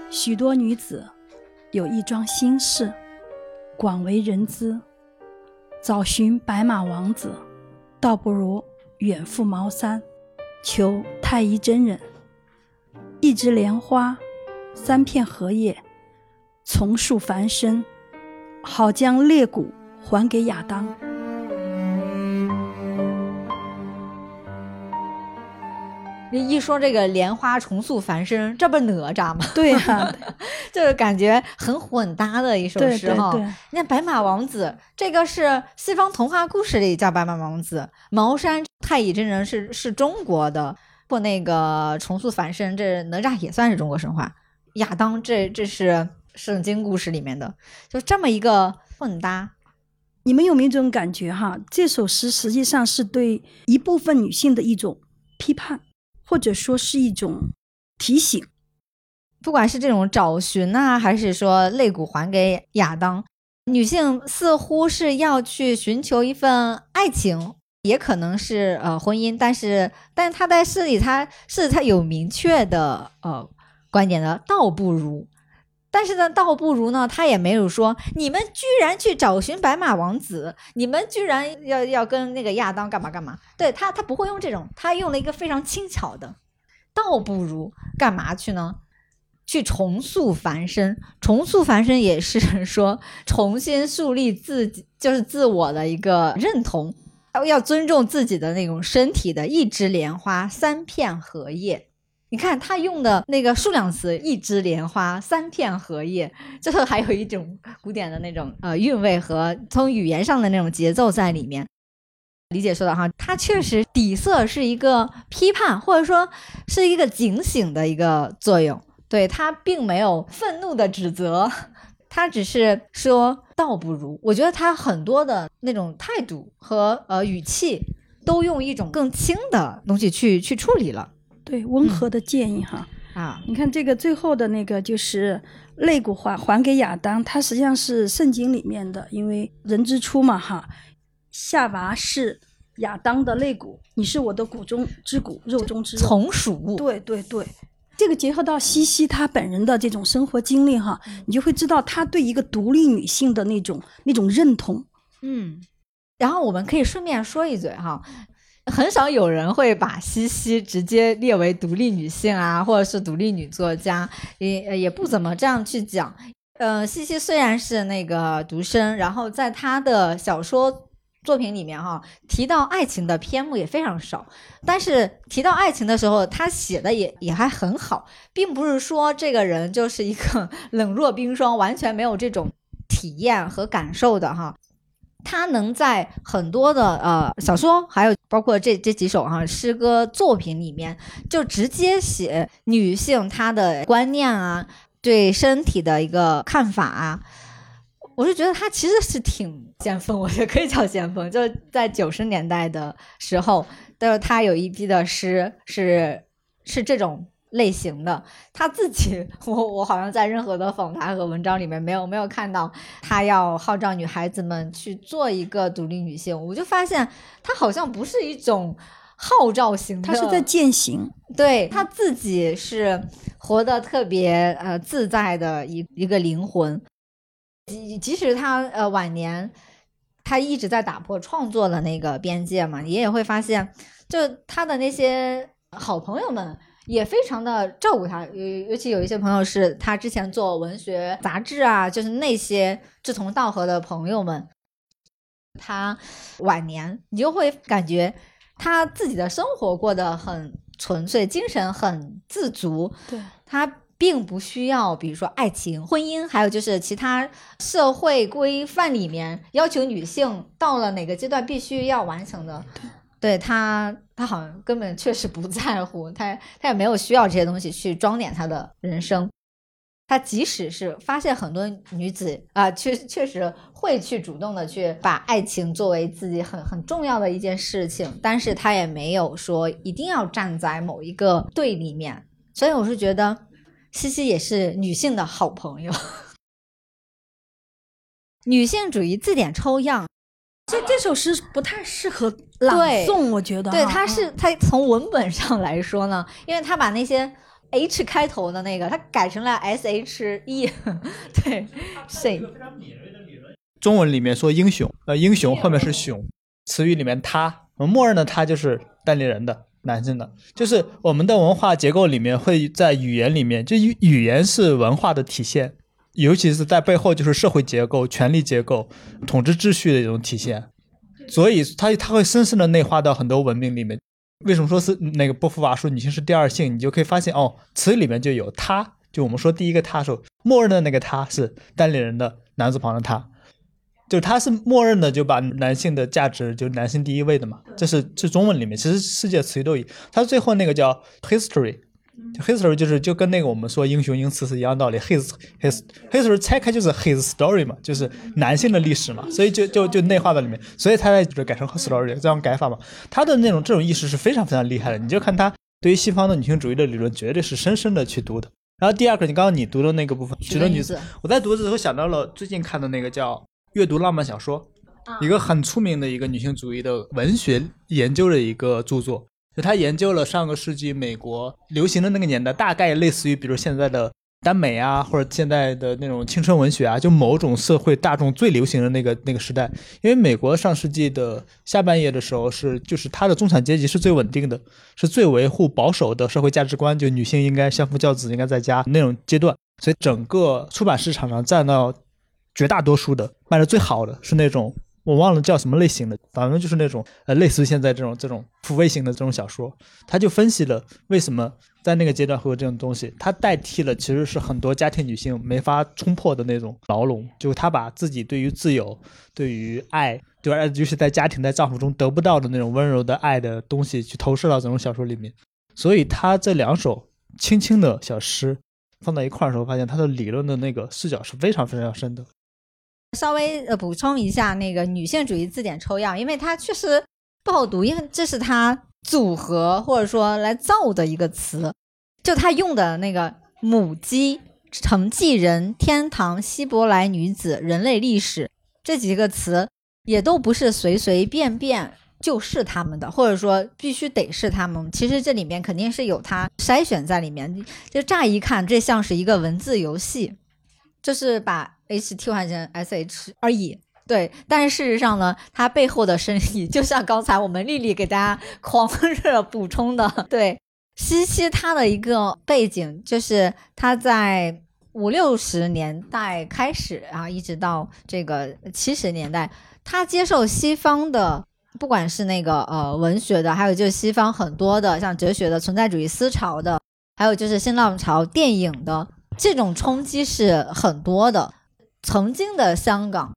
Speaker 8: 许多女子有一桩心事，广为人知。找寻白马王子，倒不如远赴茅山，求太乙真人。一枝莲花。三片荷叶，从树繁生，好将裂骨还给亚当。
Speaker 1: 一说这个莲花重塑凡身，这不哪吒吗？
Speaker 8: 对呀、
Speaker 1: 就是感觉很混搭的一首诗哈。你看白马王子，这个是西方童话故事里叫白马王子，茅山太乙真人是是中国的，或那个重塑凡身，这哪吒也算是中国神话。亚当这这是圣经故事里面的，就这么一个混搭。
Speaker 8: 你们有没有这种感觉哈？这首诗实际上是对一部分女性的一种批判，或者说是一种提醒。
Speaker 1: 不管是这种找寻啊，还是说肋骨还给亚当，女性似乎是要去寻求一份爱情，也可能是呃婚姻，但是，但是她在诗里，她是她有明确的呃观点的，倒不如。但是呢，倒不如呢，他也没有说你们居然去找寻白马王子，你们居然要要跟那个亚当干嘛干嘛？对他，他不会用这种，他用了一个非常轻巧的，倒不如干嘛去呢？去重塑凡身，重塑凡身也是 说重新树立自己，就是自我的一个认同，要尊重自己的那种身体的一枝莲花三片荷叶。你看他用的那个数量词“一枝莲花三片荷叶”，最后还有一种古典的那种呃韵味和从语言上的那种节奏在里面。理解说的哈，它确实底色是一个批判，或者说是一个警醒的一个作用。对他并没有愤怒的指责，他只是说倒不如。我觉得他很多的那种态度和呃语气，都用一种更轻的东西去去处理了
Speaker 8: 对，温和的建议哈。
Speaker 1: 啊。
Speaker 8: 你看这个最后的那个就是肋骨还还给亚当，它实际上是圣经里面的，因为人之初嘛哈，夏娃是亚当的肋骨，你是我的骨中之骨，肉中之肉。
Speaker 1: 从属物，
Speaker 8: 对对对，这个结合到西西她本人的这种生活经历哈，你就会知道她对一个独立女性的那种那种认同。
Speaker 1: 嗯。然后我们可以顺便说一嘴哈，很少有人会把西西直接列为独立女性啊，或者是独立女作家，也也不怎么这样去讲。呃，西西虽然是那个独生，然后在她的小说作品里面哈，提到爱情的篇目也非常少，但是提到爱情的时候，他写的也也还很好，并不是说这个人就是一个 冷若冰霜，完全没有这种体验和感受的哈。他能在很多的呃小说，还有包括这这几首哈、诗歌作品里面，就直接写女性她的观念啊，对身体的一个看法啊，我是觉得他其实是挺先锋，我觉得可以叫先锋。就在九十年代的时候，但是他有一批的诗是是这种类型的。他自己，我我好像在任何的访谈和文章里面没有没有看到他要号召女孩子们去做一个独立女性。我就发现他好像不是一种号召型的，
Speaker 8: 她是在践行。
Speaker 1: 对他自己是活得特别呃自在的一一个灵魂，即即使他呃晚年，他一直在打破创作的那个边界嘛，你也会发现，就他的那些好朋友们也非常的照顾他，尤尤其有一些朋友是他之前做文学杂志啊，就是那些志同道合的朋友们，他晚年你就会感觉他自己的生活过得很纯粹，精神很自足。
Speaker 8: 对，
Speaker 1: 他并不需要，比如说爱情、婚姻，还有就是其他社会规范里面要求女性到了哪个阶段必须要完成的。对他，他好像根本确实不在乎，他他也没有需要这些东西去装点他的人生。他即使是发现很多女子啊、确确实会去主动的去把爱情作为自己很很重要的一件事情，但是他也没有说一定要站在某一个队里面。所以我是觉得西西也是女性的好朋友。女性主义字典抽样，
Speaker 8: 这这首诗不太适合朗诵，我觉得。
Speaker 1: 对，它
Speaker 8: 嗯
Speaker 1: 是它从文本上来说呢，因为它把那些 H 开头的那个，它改成了 S H E，对，谁？
Speaker 2: 中文里面说英雄，呃，英雄后面是雄，词语里面他，我们默认的他就是单立人的男性的，就是我们的文化结构里面会在语言里面，就语语言是文化的体现，尤其是在背后就是社会结构、权力结构、统治秩序的一种体现，所以它它会深深的内化到很多文明里面。为什么说是那个波伏娃说女性是第二性？你就可以发现哦，词里面就有她，就我们说第一个她时候，默认的那个她是单立人的男字旁的她，就是他是默认的就把男性的价值就男性第一位的嘛，这是这中文里面，其实世界词语都有。他最后那个叫 history，history 就是就跟那个我们说英雄英雌是一样道理，his his history 拆开就是 his story 嘛，就是男性的历史嘛，所以就就就内化在里面，所以他才就改成 her story 这样改法嘛。他的那种这种意识是非常非常厉害的，你就看他对于西方的女性主义的理论，绝对是深深的去读的。然后第二个，你刚刚你读的那个部分，许多女子，我在读的时候想到了最近看的那个叫。阅读浪漫小说，一个很出名的一个女性主义的文学研究的一个著作，就他研究了上个世纪美国流行的那个年代，大概类似于比如现在的耽美啊，或者现在的那种青春文学啊，就某种社会大众最流行的那个那个时代。因为美国上世纪的下半叶的时候是，就是它的中产阶级是最稳定的，是最维护保守的社会价值观，就女性应该相夫教子，应该在家那种阶段，所以整个出版市场上占到。绝大多数的卖的最好的是那种我忘了叫什么类型的，反正就是那种呃类似于现在这种这种抚慰型的这种小说。他就分析了为什么在那个阶段会有这种东西，它代替了其实是很多家庭女性没法冲破的那种牢笼，就他把自己对于自由、对于爱，对吧？就是在家庭在丈夫中得不到的那种温柔的爱的东西，去投射到这种小说里面。所以他这两首轻轻的小诗放在一块儿的时候，发现他的理论的那个视角是非常非常深的。
Speaker 1: 稍微呃补充一下那个女性主义字典抽样，因为它确实不好读，因为这是它组合或者说来造的一个词，就它用的那个母鸡、承继人、天堂、希伯来女子、人类历史这几个词，也都不是随随便便就是他们的，或者说必须得是他们。其实这里面肯定是有它筛选在里面，就乍一看这像是一个文字游戏。就是把 H 替换成 SH 而已，对。但是事实上呢，它背后的深意，就像刚才我们丽丽给大家 狂热补充的，对。西西他的一个背景，就是他在五六十年代开始啊，一直到这个七十年代，他接受西方的，不管是那个呃文学的，还有就是西方很多的像哲学的、存在主义思潮的，还有就是新浪潮电影的。这种冲击是很多的。曾经的香港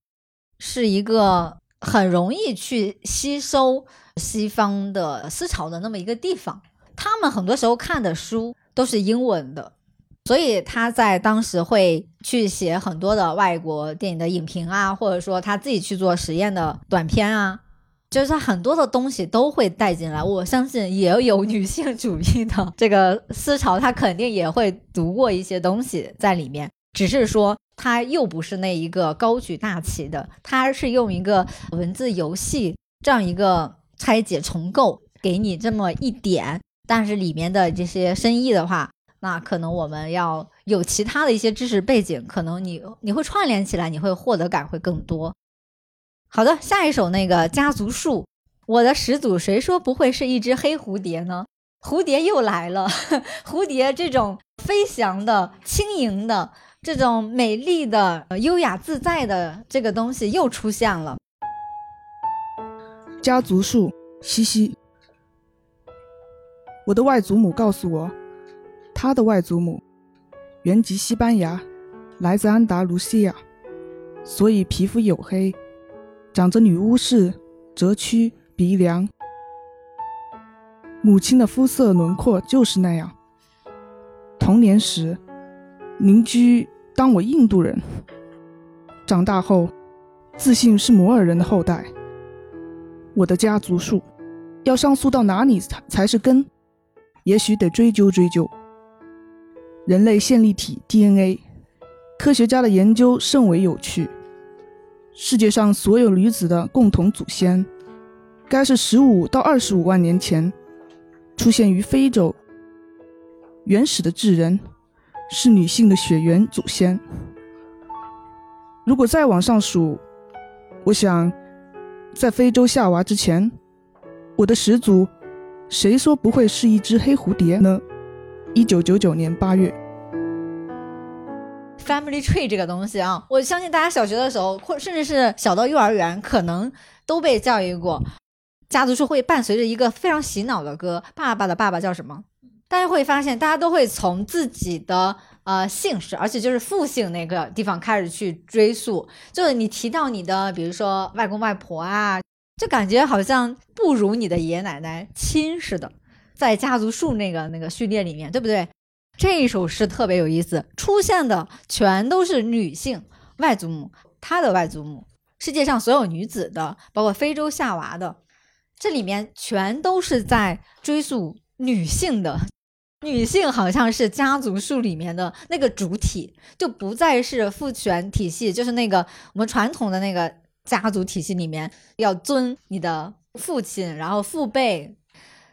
Speaker 1: 是一个很容易去吸收西方的思潮的那么一个地方，他们很多时候看的书都是英文的，所以他在当时会去写很多的外国电影的影评啊，或者说他自己去做实验的短片啊。就是很多的东西都会带进来，我相信也有女性主义的这个思潮，他肯定也会读过一些东西在里面，只是说他又不是那一个高举大旗的，他是用一个文字游戏这样一个拆解重构给你这么一点，但是里面的这些深意的话，那可能我们要有其他的一些知识背景，可能你你会串联起来，你会获得感会更多。好的，下一首那个家族树，我的始祖谁说不会是一只黑蝴蝶呢？蝴蝶又来了，蝴蝶这种飞翔的、轻盈的、这种美丽的、优雅自在的这个东西又出现了。
Speaker 3: 家族树，西西。我的外祖母告诉我，她的外祖母原籍西班牙，来自安达卢西亚，所以皮肤黝黑。长着女巫式折曲鼻梁，母亲的肤色轮廓就是那样。童年时，邻居当我印度人；长大后，自信是摩尔人的后代。我的家族树要上溯到哪里才才是根？也许得追究追究。人类线粒体 DNA，科学家的研究甚为有趣。世界上所有女子的共同祖先，该是十五到二十五万年前出现于非洲。原始的智人是女性的血缘祖先。如果再往上数，我想，在非洲夏娃之前，我的始祖，谁说不会是一只黑蝴蝶呢？一九九九年八月。
Speaker 1: Family tree 这个东西啊，我相信大家小学的时候，或甚至是小到幼儿园，可能都被教育过。家族树会伴随着一个非常洗脑的歌，爸爸的爸爸叫什么？大家会发现，大家都会从自己的呃姓氏，而且就是父姓那个地方开始去追溯。就是你提到你的，比如说外公外婆啊，就感觉好像不如你的爷爷奶奶亲似的，在家族树那个那个序列里面，对不对？这一首诗特别有意思，出现的全都是女性外祖母，她的外祖母，世界上所有女子的，包括非洲夏娃的，这里面全都是在追溯女性的。女性好像是家族树里面的那个主体，就不再是父权体系，就是那个我们传统的那个家族体系里面要尊你的父亲，然后父辈，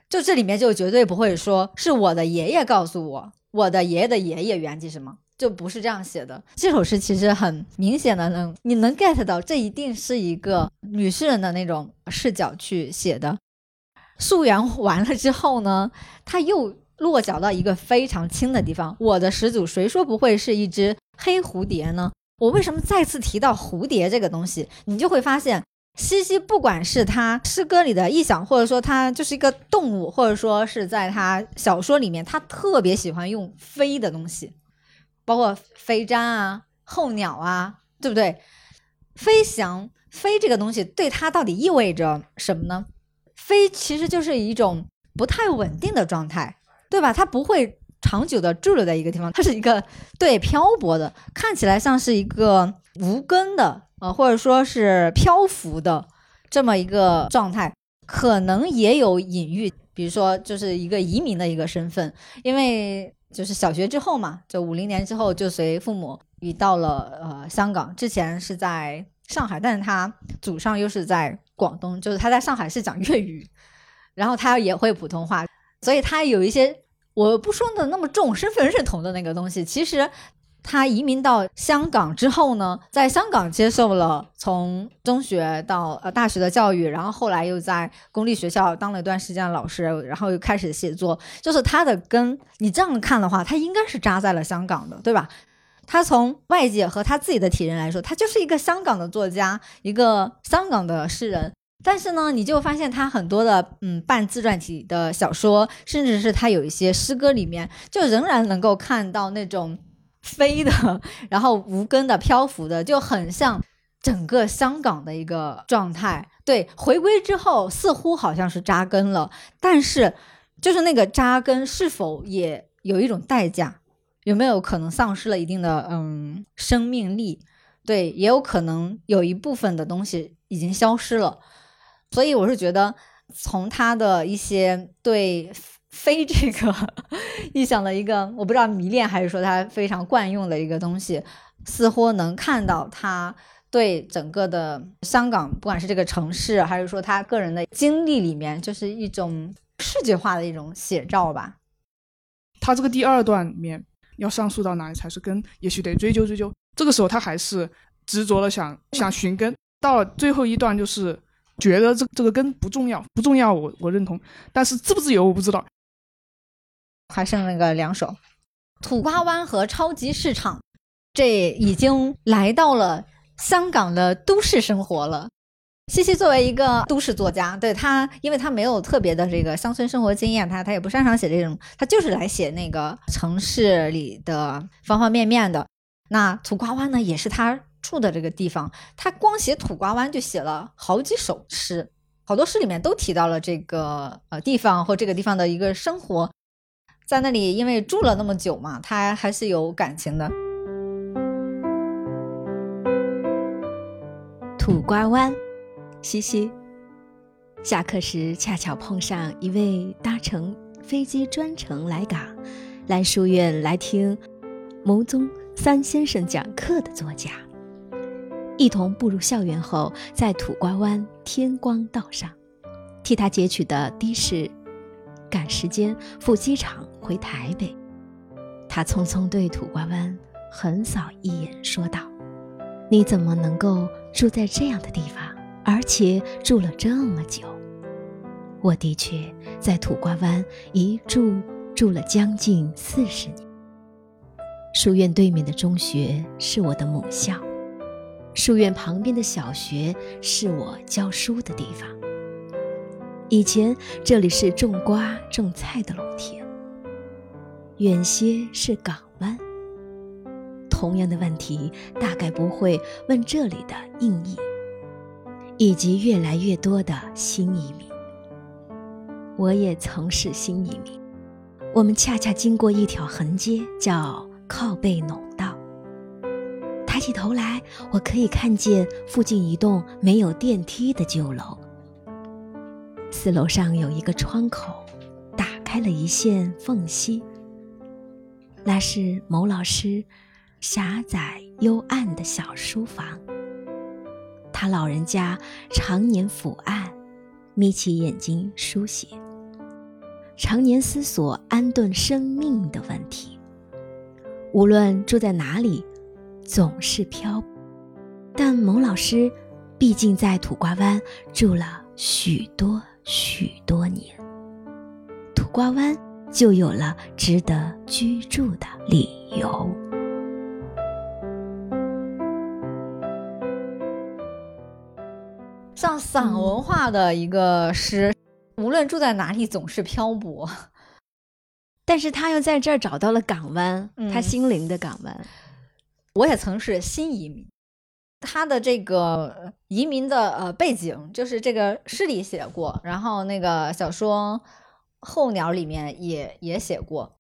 Speaker 1: 就这里面就绝对不会说是我的爷爷告诉我，我的爷爷的爷爷原籍什么，就不是这样写的。这首诗其实很明显的能你能 get 到，这一定是一个女诗人的那种视角去写的。溯源完了之后呢，他又。落脚到一个非常轻的地方，我的始祖谁说不会是一只黑蝴蝶呢？我为什么再次提到蝴蝶这个东西？你就会发现，西西不管是他诗歌里的意象，或者说他就是一个动物，或者说是在他小说里面，他特别喜欢用飞的东西，包括飞毡啊、候鸟啊，对不对？飞翔飞这个东西对他到底意味着什么呢？飞其实就是一种不太稳定的状态。对吧？它不会长久的驻留在一个地方，它是一个对漂泊的，看起来像是一个无根的，呃，或者说是漂浮的这么一个状态，可能也有隐喻，比如说就是一个移民的一个身份，因为就是小学之后嘛，就五零年之后就随父母移到了呃香港，之前是在上海，但是他祖上又是在广东，就是他在上海是讲粤语，然后他也会普通话。所以他有一些我不说的那么重身份认同的那个东西。其实他移民到香港之后呢，在香港接受了从中学到呃大学的教育，然后后来又在公立学校当了一段时间的老师，然后又开始写作。就是他的根，你这样看的话，他应该是扎在了香港的，对吧？他从外界和他自己的体认来说，他就是一个香港的作家，一个香港的诗人。但是呢，你就发现他很多的嗯半自传体的小说，甚至是他有一些诗歌里面，就仍然能够看到那种飞的，然后无根的漂浮的，就很像整个香港的一个状态。对，回归之后似乎好像是扎根了，但是就是那个扎根是否也有一种代价？有没有可能丧失了一定的嗯生命力？对，也有可能有一部分的东西已经消失了。所以我是觉得，从他的一些对非这个意象的一个，我不知道迷恋还是说他非常惯用的一个东西，似乎能看到他对整个的香港，不管是这个城市，还是说他个人的经历里面，就是一种视觉化的一种写照吧。
Speaker 3: 他这个第二段里面要上溯到哪里才是根？也许得追究追究。这个时候他还是执着的想想寻根，到了最后一段就是。觉得这这个根不重要，不重要，我我认同，但是自不自由我不知道。
Speaker 1: 还剩那个两首，土瓜湾和超级市场，这已经来到了香港的都市生活了。西西作为一个都市作家，对他，因为他没有特别的这个乡村生活经验，他他也不擅长写这种，他就是来写那个城市里的方方面面的。那土瓜湾呢，也是他。住的这个地方，他光写土瓜湾就写了好几首诗，好多诗里面都提到了这个呃地方或这个地方的一个生活，在那里因为住了那么久嘛，他还是有感情的。
Speaker 7: 土瓜湾，嘻嘻。下课时恰巧碰上一位搭乘飞机专程来港，来书院来听牟宗三先生讲课的作家。一同步入校园后，在土瓜湾天光道上，替他截取的的士，赶时间赴机场回台北。他匆匆对土瓜湾横扫一眼，说道：“你怎么能够住在这样的地方，而且住了这么久？”我的确在土瓜湾一住住了将近四十年。书院对面的中学是我的母校。书院旁边的小学是我教书的地方。以前这里是种瓜种菜的农田，远些是港湾。同样的问题，大概不会问这里的印裔，以及越来越多的新移民。我也曾是新移民。我们恰恰经过一条横街，叫靠背弄。抬起头来，我可以看见附近一栋没有电梯的旧楼。四楼上有一个窗口，打开了一线缝隙。那是某老师狭窄幽暗的小书房。他老人家常年伏案，眯起眼睛书写，常年思索安顿生命的问题。无论住在哪里，总是漂。但蒙老师毕竟在土瓜湾住了许多。许多年，土瓜湾就有了值得居住的理由。
Speaker 1: 像散文化的一个诗，无论住在哪里，总是漂泊。
Speaker 7: 但是他又在这儿找到了港湾，他心灵的港湾。
Speaker 1: 我也曾是新移民。他的这个移民的呃背景，就是这个诗里写过，然后那个小说《候鸟》里面也也写过，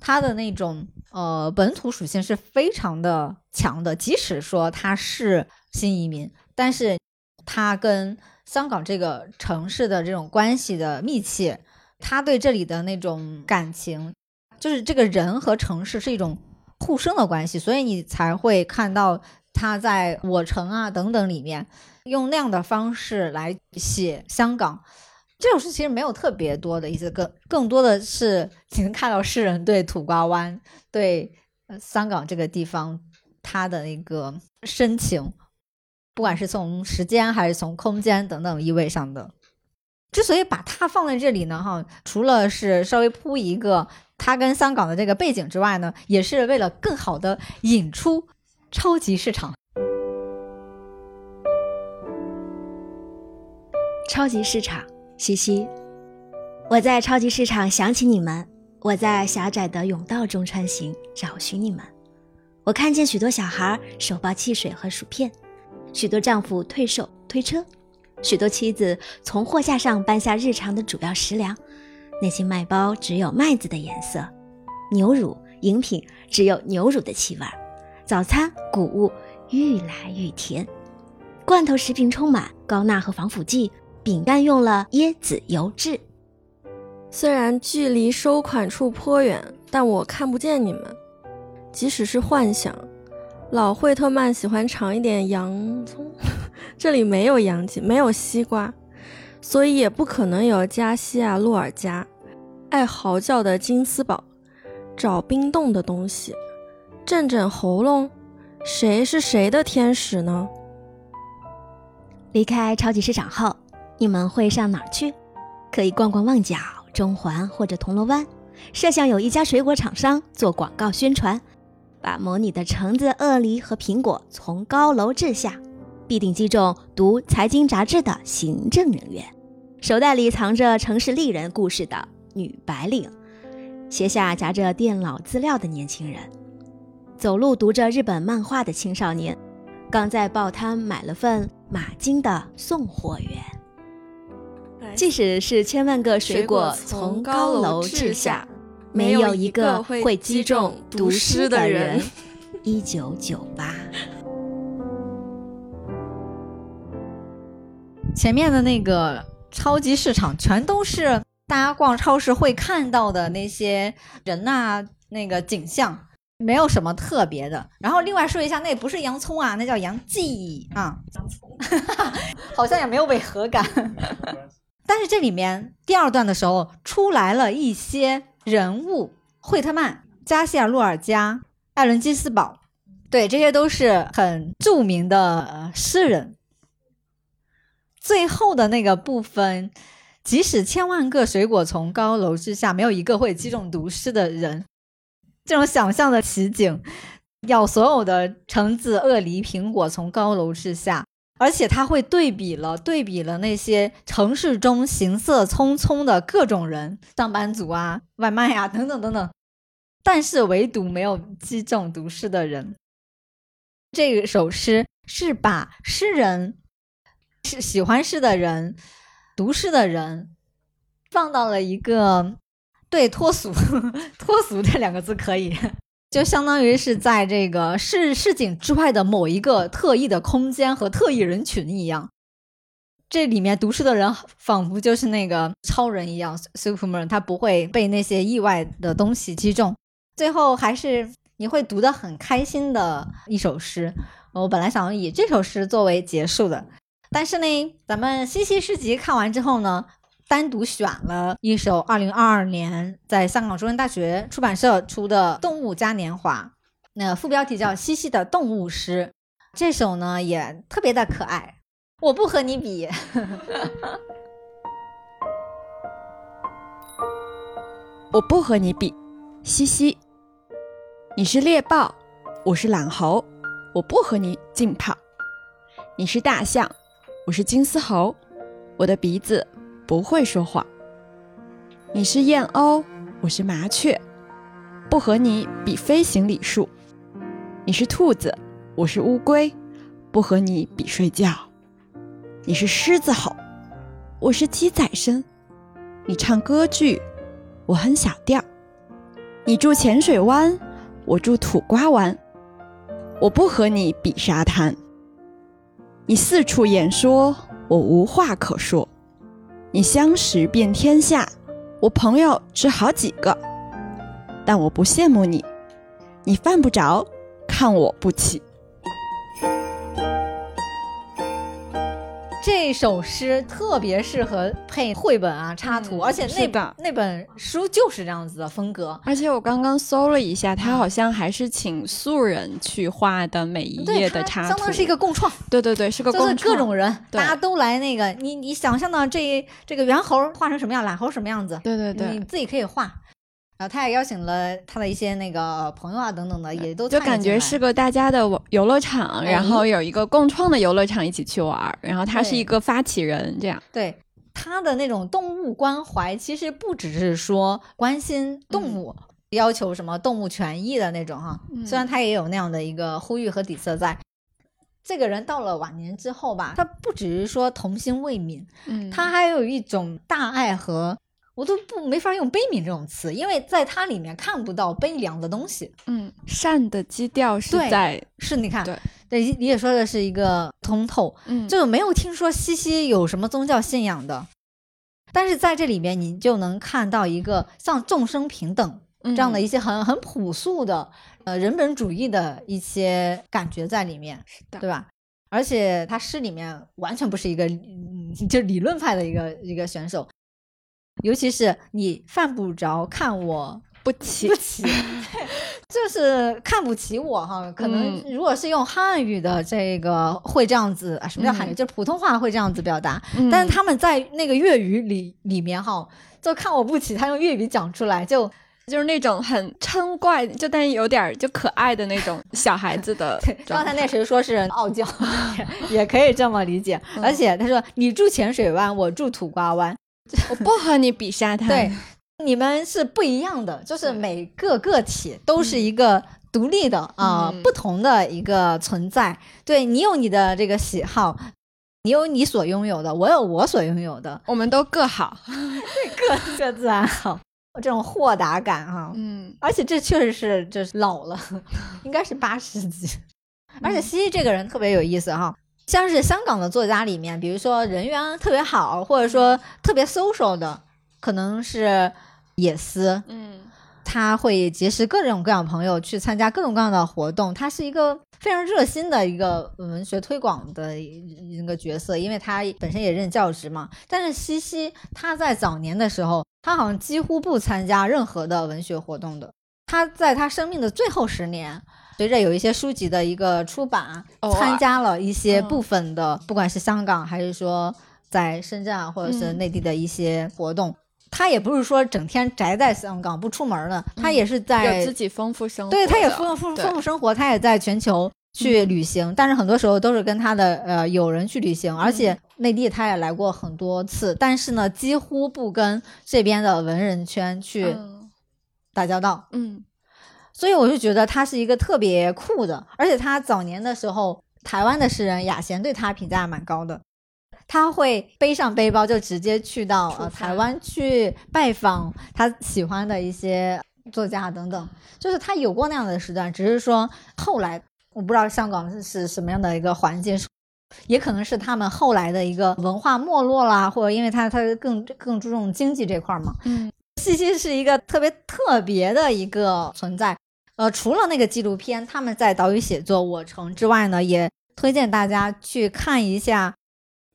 Speaker 1: 他的那种呃本土属性是非常的强的。即使说他是新移民，但是他跟香港这个城市的这种关系的密切，他对这里的那种感情，就是这个人和城市是一种。互生的关系，所以你才会看到他在《我城》啊等等里面用那样的方式来写香港。这首诗其实没有特别多的意思，更更多的是你能看到诗人对土瓜湾、对香港这个地方他的那个深情，不管是从时间还是从空间等等意味上的。之所以把它放在这里呢，哈，除了是稍微铺一个。它跟香港的这个背景之外呢，也是为了更好的引出超级市场。
Speaker 7: 超级市场，嘻嘻，我在超级市场想起你们，我在狭窄的甬道中穿行，找寻你们。我看见许多小孩手抱汽水和薯片，许多丈夫推手推车，许多妻子从货架上搬下日常的主要食粮。那些麦包只有麦子的颜色，牛乳饮品只有牛乳的气味，早餐谷物愈来愈甜，罐头食品充满高钠和防腐剂，饼干用了椰子油脂。
Speaker 5: 虽然距离收款处颇远，但我看不见你们。即使是幻想，老惠特曼喜欢尝一点洋葱，这里没有洋蓟，没有西瓜，所以也不可能有加西亚洛尔加。爱嚎叫的金丝宝，找冰冻的东西，震震喉咙。谁是谁的天使呢？
Speaker 7: 离开超级市场后，你们会上哪儿去？可以逛逛旺角、中环或者铜锣湾。设想有一家水果厂商做广告宣传，把模拟的橙子、鳄梨和苹果从高楼掷下，必定击中读财经杂志的行政人员，手袋里藏着城市丽人故事的。女白领，鞋下夹着电脑资料的年轻人，走路读着日本漫画的青少年，刚在报摊买了份马金的送货员。即使是千万个水果从高楼掷下，没有一个会击中读诗的人。一九九八，
Speaker 1: 前面的那个超级市场全都是。大家逛超市会看到的那些人呐，那个景象没有什么特别的。然后另外说一下，那不是洋葱啊，那叫洋蓟啊，洋葱，好像也没有违和感。但是这里面第二段的时候出来了一些人物，惠特曼、加西亚·洛尔加、艾伦·基斯堡，对，这些都是很著名的诗人。最后的那个部分。即使千万个水果从高楼之下，没有一个会击中毒师的人。这种想象的奇景，要所有的橙子、鳄梨、苹果从高楼之下，而且他会对比了对比了那些城市中行色匆匆的各种人，上班族啊、外卖啊等等等等，但是唯独没有击中毒诗的人。这首诗是把诗人是喜欢诗的人、读诗的人放到了一个对脱俗脱俗这两个字可以。就相当于是在这个市市井之外的某一个特异的空间和特异人群一样，这里面读诗的人仿佛就是那个超人一样，Superman，他不会被那些意外的东西击中，最后还是你会读得很开心的一首诗。我本来想以这首诗作为结束的，但是呢，咱们西西诗集看完之后呢。单独选了一首二零二二年在香港中文大学出版社出的《动物嘉年华》，那副标题叫《西西的动物诗》。这首呢也特别的可爱，我不和你比，
Speaker 6: 我不和你比，西西，你是猎豹，我是懒猴，我不和你竞跑。你是大象，我是金丝猴，我的鼻子。不会说谎。你是燕鸥，我是麻雀，不和你比飞行里数。你是兔子，我是乌龟，不和你比睡觉。你是狮子吼，我是鸡仔声。你唱歌剧，我哼小调。你住浅水湾，我住土瓜湾，我不和你比沙滩。你四处演说，我无话可说。你相识遍天下，我朋友只好几个，但我不羡慕你，你犯不着看我不起。
Speaker 1: 这首诗特别适合配绘本啊插图，而且那
Speaker 6: 本
Speaker 1: 那本书就是这样子的风格。
Speaker 6: 而且我刚刚搜了一下，他好像还是请素人去画的每一页的插图，
Speaker 1: 相当是一个共创。
Speaker 6: 对对对，是个共创，
Speaker 1: 各种人，大家都来那个。你你想象到这这个猿猴画成什么样，懒猴什么样子？
Speaker 6: 对对对，
Speaker 1: 你自己可以画。然后他也邀请了他的一些那个朋友啊等等的，也都
Speaker 6: 就感觉是个大家的游乐场，然后有一个共创的游乐场一起去玩，然后他是一个发起人，这样。
Speaker 1: 对他的那种动物关怀，其实不只是说关心动物，要求什么动物权益的那种哈。虽然他也有那样的一个呼吁和底色在。这个人到了晚年之后吧，他不只是说童心未泯，嗯，他还有一种大爱和。我都不没法用悲悯这种词，因为在它里面看不到悲凉的东西。
Speaker 6: 嗯，善的基调是在
Speaker 1: 是，你看，
Speaker 6: 对，
Speaker 1: 对，你也说的是一个通透。嗯，就没有听说西西有什么宗教信仰的，但是在这里面你就能看到一个像众生平等这样的一些很很朴素的呃人本主义的一些感觉在里面，
Speaker 6: 是的，
Speaker 1: 对吧？而且他诗里面完全不是一个就理论派的一个一个选手。尤其是你犯不着看我
Speaker 6: 不起，
Speaker 1: 不起，就是看不起我哈。可能如果是用汉语的这个会这样子，什么叫汉语？就是普通话会这样子表达。但是他们在那个粤语里里面哈，就看我不起，他用粤语讲出来，就
Speaker 6: 就是那种很嗔怪，就但有点就可爱的那种小孩子的。
Speaker 1: 刚才那谁说是 傲娇，也可以这么理解。而且他说你住浅水湾，我住土瓜湾。
Speaker 6: 我不和你比沙滩，
Speaker 1: 对，你们是不一样的，就是每个个体都是一个独立的啊，不同的一个存在。对你有你的这个喜好，你有你所拥有的，我有我所拥有的，
Speaker 6: 我们都各好，
Speaker 1: 对，各各自安好。这种豁达感哈，嗯，而且这确实是就是老了，应该是八十级。而且西西这个人特别有意思哈。像是香港的作家里面，比如说人缘特别好，或者说特别 social 的，可能是野思。嗯，他会结识各种各样的朋友，去参加各种各样的活动。他是一个非常热心的一个文学推广的一个角色，因为他本身也任教职嘛。但是西西他在早年的时候，他好像几乎不参加任何的文学活动的。他在他生命的最后十年。随着有一些书籍的一个出版，参加了一些部分的，不管是香港还是说在深圳啊，或者是内地的一些活动。他也不是说整天宅在香港不出门的，他也是在
Speaker 6: 有自己丰富生活。
Speaker 1: 对，他也丰富丰富生活，他也在全球去旅行，但是很多时候都是跟他的呃友人去旅行，而且内地他也来过很多次，但是呢，几乎不跟这边的文人圈去
Speaker 6: 嗯
Speaker 1: 打交道。
Speaker 6: 嗯
Speaker 1: 所以我就觉得他是一个特别酷的，而且他早年的时候，台湾的诗人雅贤对他评价蛮高的。他会背上背包就直接去到呃台湾去拜访他喜欢的一些作家等等，就是他有过那样的时段，只是说后来我不知道香港是是什么样的一个环境，也可能是他们后来的一个文化没落啦，或者因为他他更更注重经济这块儿嘛，
Speaker 6: 嗯
Speaker 1: 西西是一个特别特别的一个存在。呃，除了那个纪录片，他们在岛屿写作《我城》之外呢，也推荐大家去看一下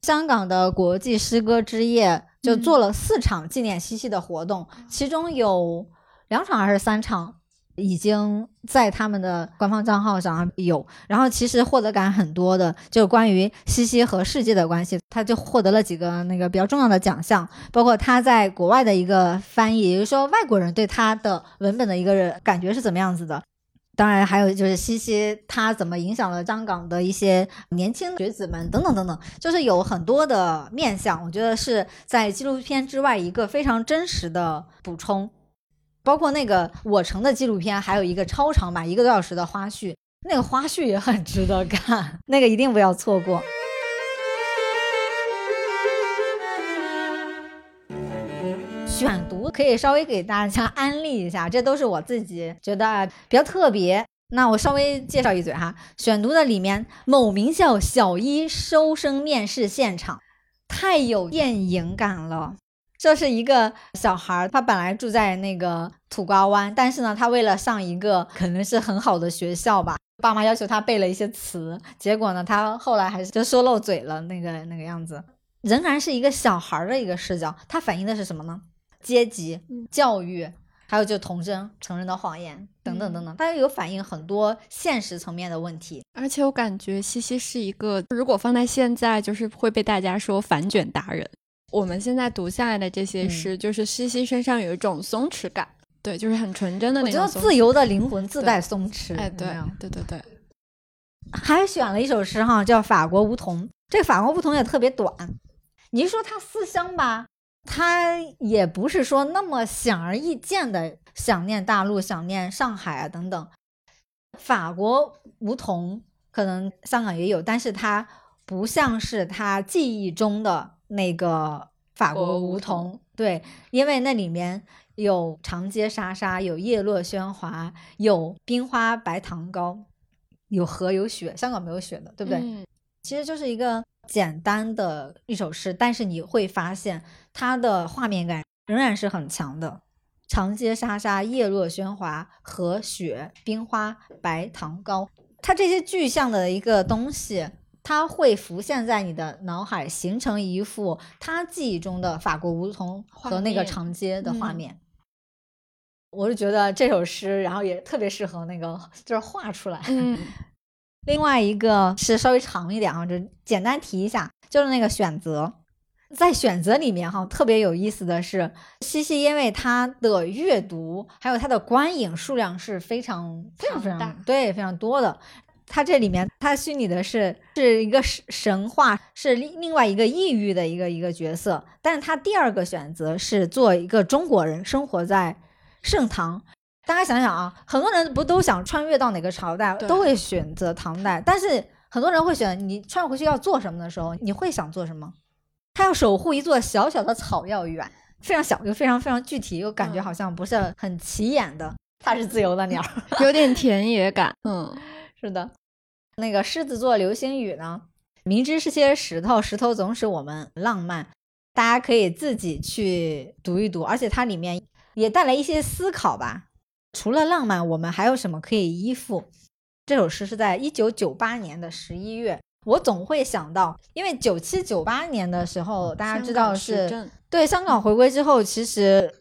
Speaker 1: 香港的国际诗歌之夜，就做了四场纪念西西的活动，其中有两场还是三场已经在他们的官方账号上有。然后其实获得感很多的，就是关于西西和世界的关系，他就获得了几个那个比较重要的奖项，包括他在国外的一个翻译，也就是说外国人对他的文本的一个感觉是怎么样子的。当然，还有就是西西他怎么影响了香港的一些年轻学子们等等等等，就是有很多的面相，我觉得是在纪录片之外一个非常真实的补充。包括那个我城的纪录片，还有一个超长版一个多小时的花絮，那个花絮也很值得看，那个一定不要错过。选读可以稍微给大家安利一下，这都是我自己觉得比较特别。那我稍微介绍一嘴哈，选读的里面某名校小一收生面试现场，太有电影感了。这是一个小孩儿，他本来住在那个土瓜湾，但是呢，他为了上一个可能是很好的学校吧，爸妈要求他背了一些词，结果呢，他后来还是就说漏嘴了，那个那个样子，仍然是一个小孩儿的一个视角，它反映的是什么呢？阶级、教育，还有就童真、成人的谎言等等等等，它有反映很多现实层面的问题。
Speaker 6: 而且我感觉西西是一个，如果放在现在，就是会被大家说反卷达人。我们现在读下来的这些诗，就是西西身上有一种松弛感，对，就是很纯真的那种我觉。
Speaker 1: 得自由的灵魂自带松弛。
Speaker 6: 哎，对
Speaker 1: 有
Speaker 6: 对对对，
Speaker 1: 还选了一首诗哈，叫《法国梧桐》。这个法国梧桐也特别短，你是说它思乡吧，它也不是说那么显而易见的想念大陆、想念上海啊等等。法国梧桐可能香港也有，但是它不像是他记忆中的那个法国梧桐。对，因为那里面有长街沙沙，有叶落喧哗，有冰花白糖糕，有河有雪。香港没有雪的，对不对？
Speaker 6: 嗯
Speaker 1: 其实就是一个简单的一首诗，但是你会发现它的画面感仍然是很强的。长街沙沙，叶落喧哗，河雪冰花白糖糕，它这些具象的一个东西，它会浮现在你的脑海，形成一幅他记忆中的法国梧桐
Speaker 6: 画
Speaker 1: 和那个长街的画
Speaker 6: 嗯
Speaker 1: 面。我是觉得这首诗，然后也特别适合那个，就是画出来。
Speaker 6: 嗯
Speaker 1: 另外一个是稍微长一点啊，就简单提一下，就是那个选择。在选择里面哈，特别有意思的是，西西因为他的阅读还有他的观影数量是非常非常非
Speaker 6: 常大
Speaker 1: 常对非常多的。他这里面他虚拟的是是一个神神话，是另另外一个异域的一个一个角色，但是他第二个选择是做一个中国人，生活在盛唐。大家想想啊，很多人不都想穿越到哪个朝代，都会选择唐代，但是很多人会选你穿回去要做什么的时候，你会想做什么？他要守护一座小小的草药园，非常小又非常非常具体，又感觉
Speaker 6: 嗯
Speaker 1: 好像不是很起眼的。它是自由的鸟，
Speaker 6: 有点田野感。嗯
Speaker 1: 是的。那个狮子座流星雨呢？明知是些石头，石头总使我们浪漫。大家可以自己去读一读，而且它里面也带来一些思考吧。除了浪漫，我们还有什么可以依附？这首诗是在一九九八年的十一月，我总会想到，因为九七九八年的时候，大家知道是
Speaker 6: 是
Speaker 1: 对香港回归之后，其实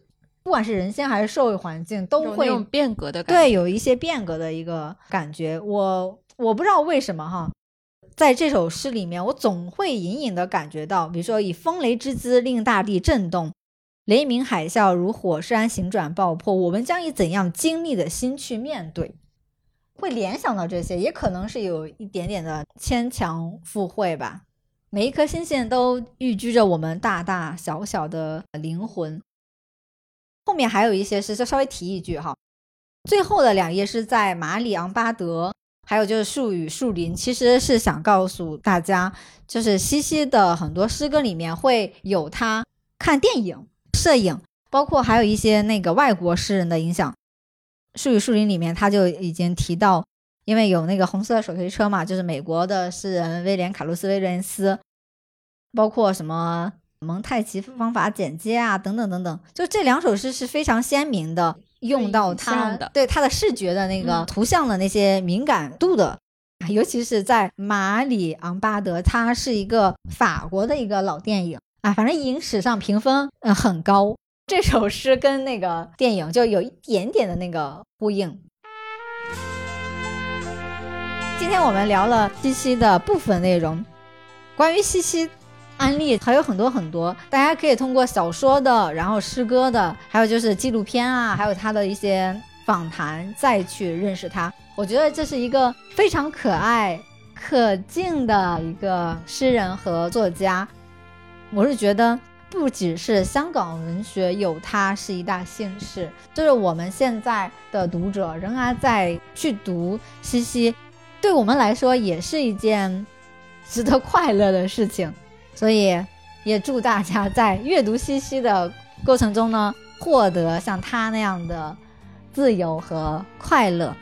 Speaker 1: 不管是人心还是社会环境，都会
Speaker 6: 有变革的感觉。
Speaker 1: 对，有一些变革的一个感觉。我我不知道为什么哈，在这首诗里面，我总会隐隐的感觉到，比如说以风雷之姿令大地震动，雷鸣海啸如火山行转爆破，我们将以怎样经历的心去面对？会联想到这些，也可能是有一点点的牵强附会吧。每一颗星星都寓居着我们大大小小的灵魂。后面还有一些是，就稍微提一句哈。最后的两页是在马里昂巴德，还有就是树与树林，其实是想告诉大家，就是西西的很多诗歌里面会有他看电影、摄影，包括还有一些那个外国诗人的影响。树与树林里面他就已经提到。因为有那个红色手推车嘛，就是美国的诗人威廉·卡洛斯·威廉斯，包括什么蒙太奇方法简介啊，等等等等，就这两首诗是非常鲜明的，用到他对他的视觉的那个图像的那些敏感度的，尤其是在马里昂巴德，它是一个法国的一个老电影啊，反正影史上评分嗯很高，这首诗跟那个电影就有一点点的那个呼应。今天我们聊了西西的部分内容，关于西西案例还有很多很多，大家可以通过小说的，然后诗歌的，还有就是纪录片啊，还有他的一些访谈，再去认识他。我觉得这是一个非常可爱、可敬的一个诗人和作家。我是觉得，不只是香港文学有他是一大幸事，就是我们现在的读者仍然在去读西西。对我们来说也是一件值得快乐的事情，所以也祝大家在阅读西西的过程中呢，获得像他那样的自由和快乐。